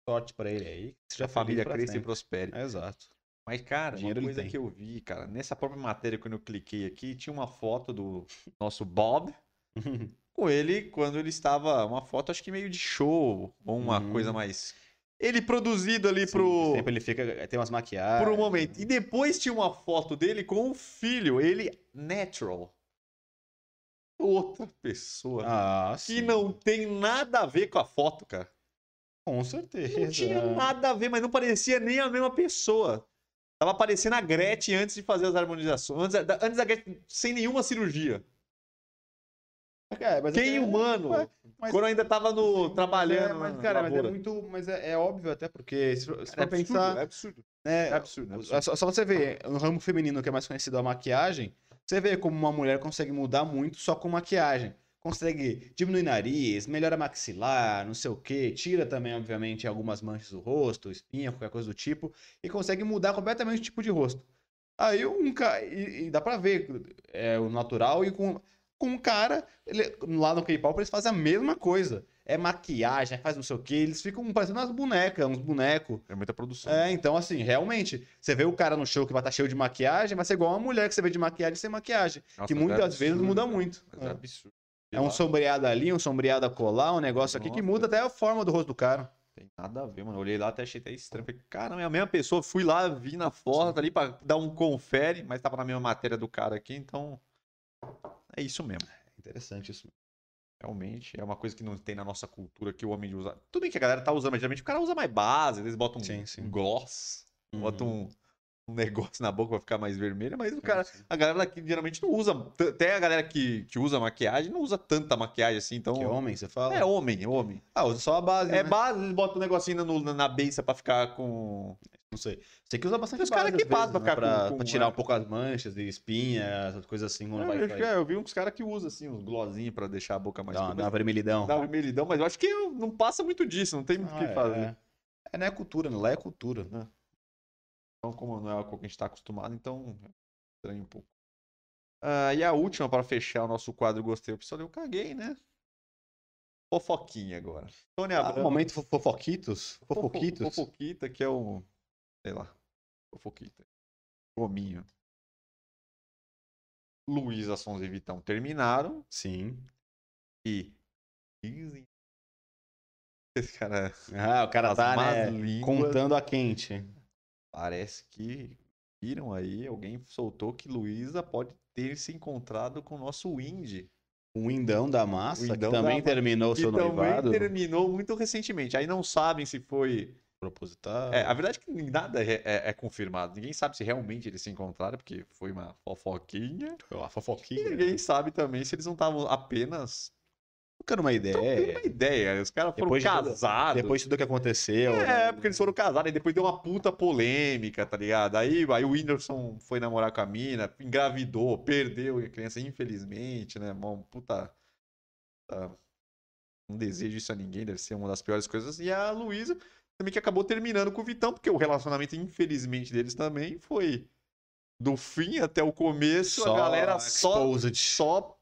sorte pra ele aí. que Se seja a família cresça e prospere. É, exato. Mas, cara, Dinheiro uma coisa que eu vi, cara, nessa própria matéria, quando eu cliquei aqui, tinha uma foto do nosso Bob com ele quando ele estava. Uma foto, acho que meio de show, ou uma Uhum. coisa mais. Ele produzido ali Sim, pro, Sempre ele fica, tem umas maquiagens. pro momento. E depois tinha uma foto dele com o filho, ele natural. Outra pessoa. Ah, que sim. não tem nada a ver com a foto, cara. Com certeza. Não tinha nada a ver, mas não parecia nem a mesma pessoa. Tava parecendo a Gretchen antes de fazer as harmonizações. Antes, da- antes da Gretchen, sem nenhuma cirurgia. É, mas Quem é- humano? Mas- Quando ainda tava no, Sim, trabalhando. Mas, é, mas, na cara, mas é muito. Mas é, é óbvio até, porque se, se É pensar. é absurdo. né, É absurdo, é absurdo. só, só você ver, no ramo feminino, que é mais conhecido a maquiagem, você vê como uma mulher consegue mudar muito só com maquiagem. Consegue diminuir nariz, melhora maxilar, não sei o quê, tira também, obviamente, algumas manchas do rosto, espinha, qualquer coisa do tipo, e consegue mudar completamente o tipo de rosto. Aí um cara. E, e dá pra ver é, o natural e com, com um cara, ele- lá no K-pop, eles fazem a mesma coisa. É maquiagem, faz não sei o quê, eles ficam parecendo umas bonecas, uns bonecos. É muita produção. É, então assim, realmente, você vê o cara no show que vai estar cheio de maquiagem, vai ser igual uma mulher que você vê de maquiagem sem maquilhagem. Nossa, que é muitas vezes absurdo, muda muito. Mas é É, absurdo. É um sombreado ali, um sombreado colar, um negócio aqui que Nossa. muda até a forma do rosto do cara. Tem nada a ver, mano. Eu olhei lá até achei até estranho. Falei, caramba, é a mesma pessoa. Fui lá, vi na foto ali pra dar um confere, mas tava na mesma matéria do cara aqui, então. É isso mesmo. Interessante isso. Realmente, é uma coisa que não tem na nossa cultura que o homem usa. Tudo bem que a galera tá usando, mas geralmente o cara usa mais base, eles botam um, Sim, sim. um gloss, Uhum. botam um, um negócio na boca pra ficar mais vermelho, mas o cara, Sim, sim. a galera aqui geralmente não usa. Até a galera que, que usa maquiagem não usa tanta maquiagem assim, então. Que homem, você fala? É homem, é homem. Ah, usa só a base, É né? base, eles botam um negocinho no- na, na beça pra ficar com. Não sei. Sei que usa bastante Tem os caras que passam pra vezes, ficar né, com- pra, com- pra tirar é. um pouco as manchas e espinha, essas coisas assim, quando É, vai, eu, vai que é, eu vi uns caras que usam assim, uns glossinhos pra deixar a boca mais uma, escura, dar uma vermelhidão. Dá vermelhidão, mas eu acho que não passa muito disso, não tem muito o Ah, que é, fazer. É. É, não é cultura, né? lá é cultura. Então, como não é algo que a gente está acostumado, então é estranho um pouco. Ah, e a última, para fechar o nosso quadro Gostei, eu pessoal, eu caguei, né? Fofoquinha agora. Tony Ah, Abrão. momento fo- fofoquitos? Fofo- Fofoquitos? Fofoquita, que é o. Sei lá. Fofoquita. Gominho. Luísa Sonza e Vitão terminaram Sim. e dizem Esse cara Ah, o cara as tá, né, línguas contando a quente. Parece que viram aí, alguém soltou que Luísa pode ter se encontrado com o nosso Indy. O Windão da Massa, que Windão da também Massa, terminou Que seu também noivado. terminou muito recentemente. Aí não sabem se foi. Proposital. É, a verdade é que nada é, é- é confirmado. Ninguém sabe se realmente eles se encontraram, porque foi uma fofoquinha. a E fofoquinha. ninguém sabe também se eles não estavam apenas Trocando uma trocando ideia. uma ideia. Os caras foram Depois de tudo- casados. Depois de tudo que aconteceu. É, né? porque eles foram casados, e depois deu uma puta polêmica, tá ligado? Aí, aí o Whindersson foi namorar com a mina, engravidou, perdeu a criança, infelizmente, né? Uma puta. Não desejo isso a ninguém, deve ser uma das piores coisas. E a Luísa também que acabou terminando com o Vitão, porque o relacionamento, infelizmente, deles também foi do fim até o começo, a galera só, só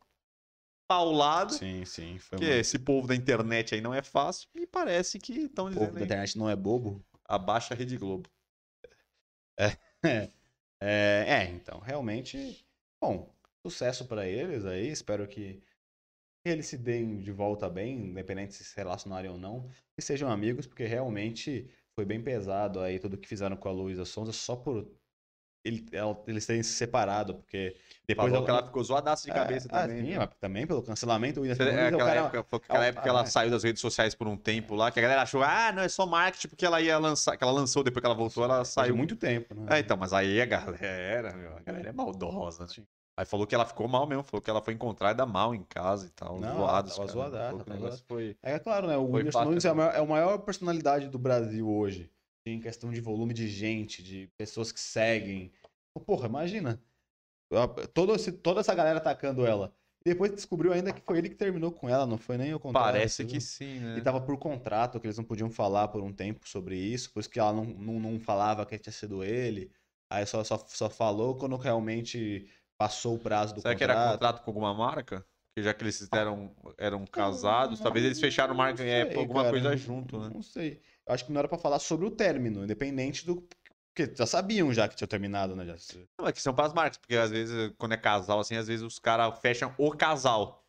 paulada. Sim, sim. Foi Porque uma- esse povo da internet aí não é fácil. E parece que estão O dizendo povo da internet não é bobo. abaixa a Rede Globo. É, é, então, realmente, bom, sucesso pra eles aí. Espero que eles se deem de volta bem, independente se se relacionarem ou não, e sejam amigos, porque realmente foi bem pesado aí tudo que fizeram com a Luísa Sonza só por ele- ela- eles terem se separado, porque depois Falou ela- que ela ficou zoadaça de cabeça Ah, também. sim, viu? mas também pelo cancelamento, o Whindersson É, Nunes é o aquela, cara- época, foi aquela é o- época que ela ah, saiu das redes sociais por um tempo lá, que a galera achou, ah, não, é só marketing, porque ela ia lançar, que ela lançou depois que ela voltou, ela saiu. muito tempo, né? É, então, mas aí a galera, meu, a galera é maldosa, né? Aí falou que ela ficou mal mesmo, falou que ela foi encontrada mal em casa e tal, Não, zoados, o tava negócio foi... É claro, né? O Whindersson Nunes é né? é a maior personalidade do Brasil hoje. Em questão de volume de gente, de pessoas que seguem. Porra, imagina. Todo esse, toda essa galera atacando ela. E depois descobriu ainda que foi ele que terminou com ela, não foi nem o contrário. Parece que sim, né? E tava por contrato, que eles não podiam falar por um tempo sobre isso, por isso que ela não, não, não falava que tinha sido ele. Aí só, só, só falou quando realmente passou o prazo do Será que contrato. era contrato com alguma marca? Porque já que eles eram, eram casados, talvez eles fecharam marca sei, alguma cara, coisa junto, né? Não sei. Acho que não era pra falar sobre o término, independente do. Porque já sabiam já que tinha terminado, né? Já... Não, é que são para as marcas, porque às vezes, quando é casal, assim, às vezes os caras fecham o casal.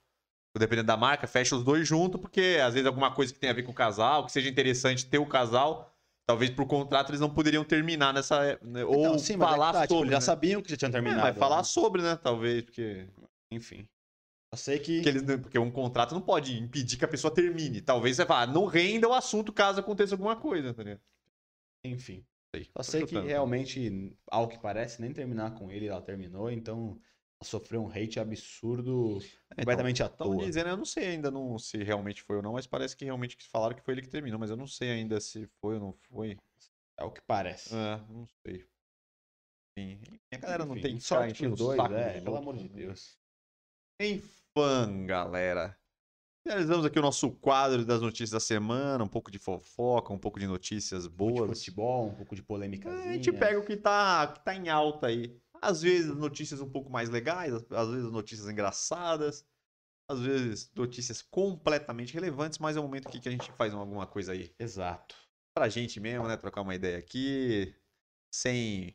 Dependendo da marca, fecha os dois juntos, porque às vezes alguma coisa que tem a ver com o casal, que seja interessante ter o casal, talvez por contrato eles não poderiam terminar nessa. né, Ou Não, sim, é falar tá, tipo, sobre. já né? sabiam que já tinha É, terminado. mas falar né? sobre, né? Talvez, porque. Enfim. Eu sei que. Porque, eles, não- porque um contrato não pode impedir que a pessoa termine. Talvez você fala, não renda o assunto caso aconteça alguma coisa, tá ligado? Enfim. Sei, Só tô sei que chutando. realmente, ao que parece, nem terminar com ele ela terminou, então ela sofreu um hate absurdo, completamente à Estão toa. dizendo, eu não sei ainda não, se realmente foi ou não, mas parece que realmente que falaram que foi ele que terminou, mas eu não sei ainda se foi ou não foi. É o que parece. É, não sei. Enfim, a galera não Enfim, tem que ficar sorte enchendo pros o dois, saco é, dos pelo outros, amor de né? Deus. Enfim, galera. Finalizamos aqui o nosso quadro das notícias da semana, um pouco de fofoca, um pouco de notícias Um pouco de boas. futebol, um pouco de polêmica. A gente pega o que tá, que tá em alta aí. Às vezes notícias um pouco mais legais, às vezes notícias engraçadas, às vezes notícias completamente relevantes, mas é o momento aqui que a gente faz alguma coisa aí Exato. pra gente mesmo, né? Trocar uma ideia aqui, sem,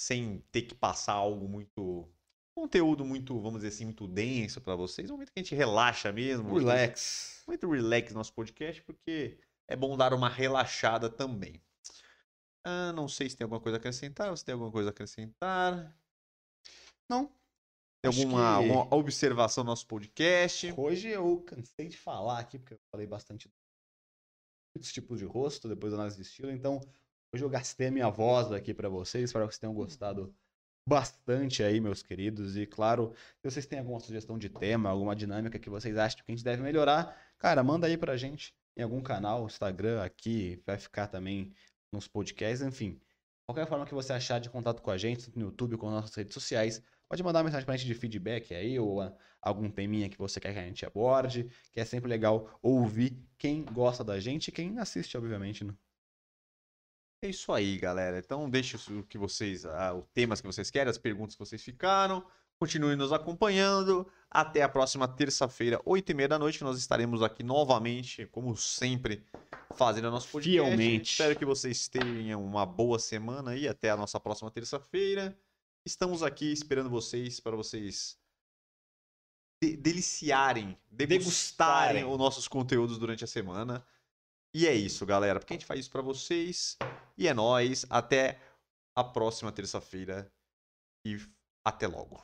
sem ter que passar algo muito. Conteúdo muito, vamos dizer assim, muito denso pra vocês. Um momento que a gente relaxa mesmo. Relax. Muito relax nosso podcast, porque é bom dar uma relaxada também. Ah, não sei se tem alguma coisa a acrescentar. Você tem alguma coisa a acrescentar? Não. Tem alguma, que- alguma observação no nosso podcast? Hoje eu cansei de falar aqui, porque eu falei bastante muitos tipos de rosto, depois da análise de estilo. Então, hoje eu gastei a minha voz aqui pra vocês. Espero que vocês tenham gostado bastante aí, meus queridos. E, claro, se vocês têm alguma sugestão de tema, alguma dinâmica que vocês acham que a gente deve melhorar, cara, manda aí pra gente em algum canal, Instagram, aqui, vai ficar também nos podcasts, enfim. Qualquer forma que você achar de contato com a gente, no YouTube nas nossas redes sociais, pode mandar uma mensagem pra gente de feedback aí, ou ah, algum teminha que você quer que a gente aborde, que é sempre legal ouvir quem gosta da gente e quem assiste, obviamente, né? É isso aí, galera. Então deixe o que vocês, os temas que vocês querem, as perguntas que vocês ficaram. Continue nos acompanhando. Até a próxima terça-feira, 8h30 da noite, que nós estaremos aqui novamente, como sempre, fazendo o nosso podcast. Fielmente. Espero que vocês tenham uma boa semana aí. Até a nossa próxima terça-feira. Estamos aqui esperando vocês para vocês de- deliciarem, degustarem Degustarem. os nossos conteúdos durante a semana. E é isso, galera. Porque a gente faz isso pra vocês. E é nóis. Até a próxima terça-feira. E até logo.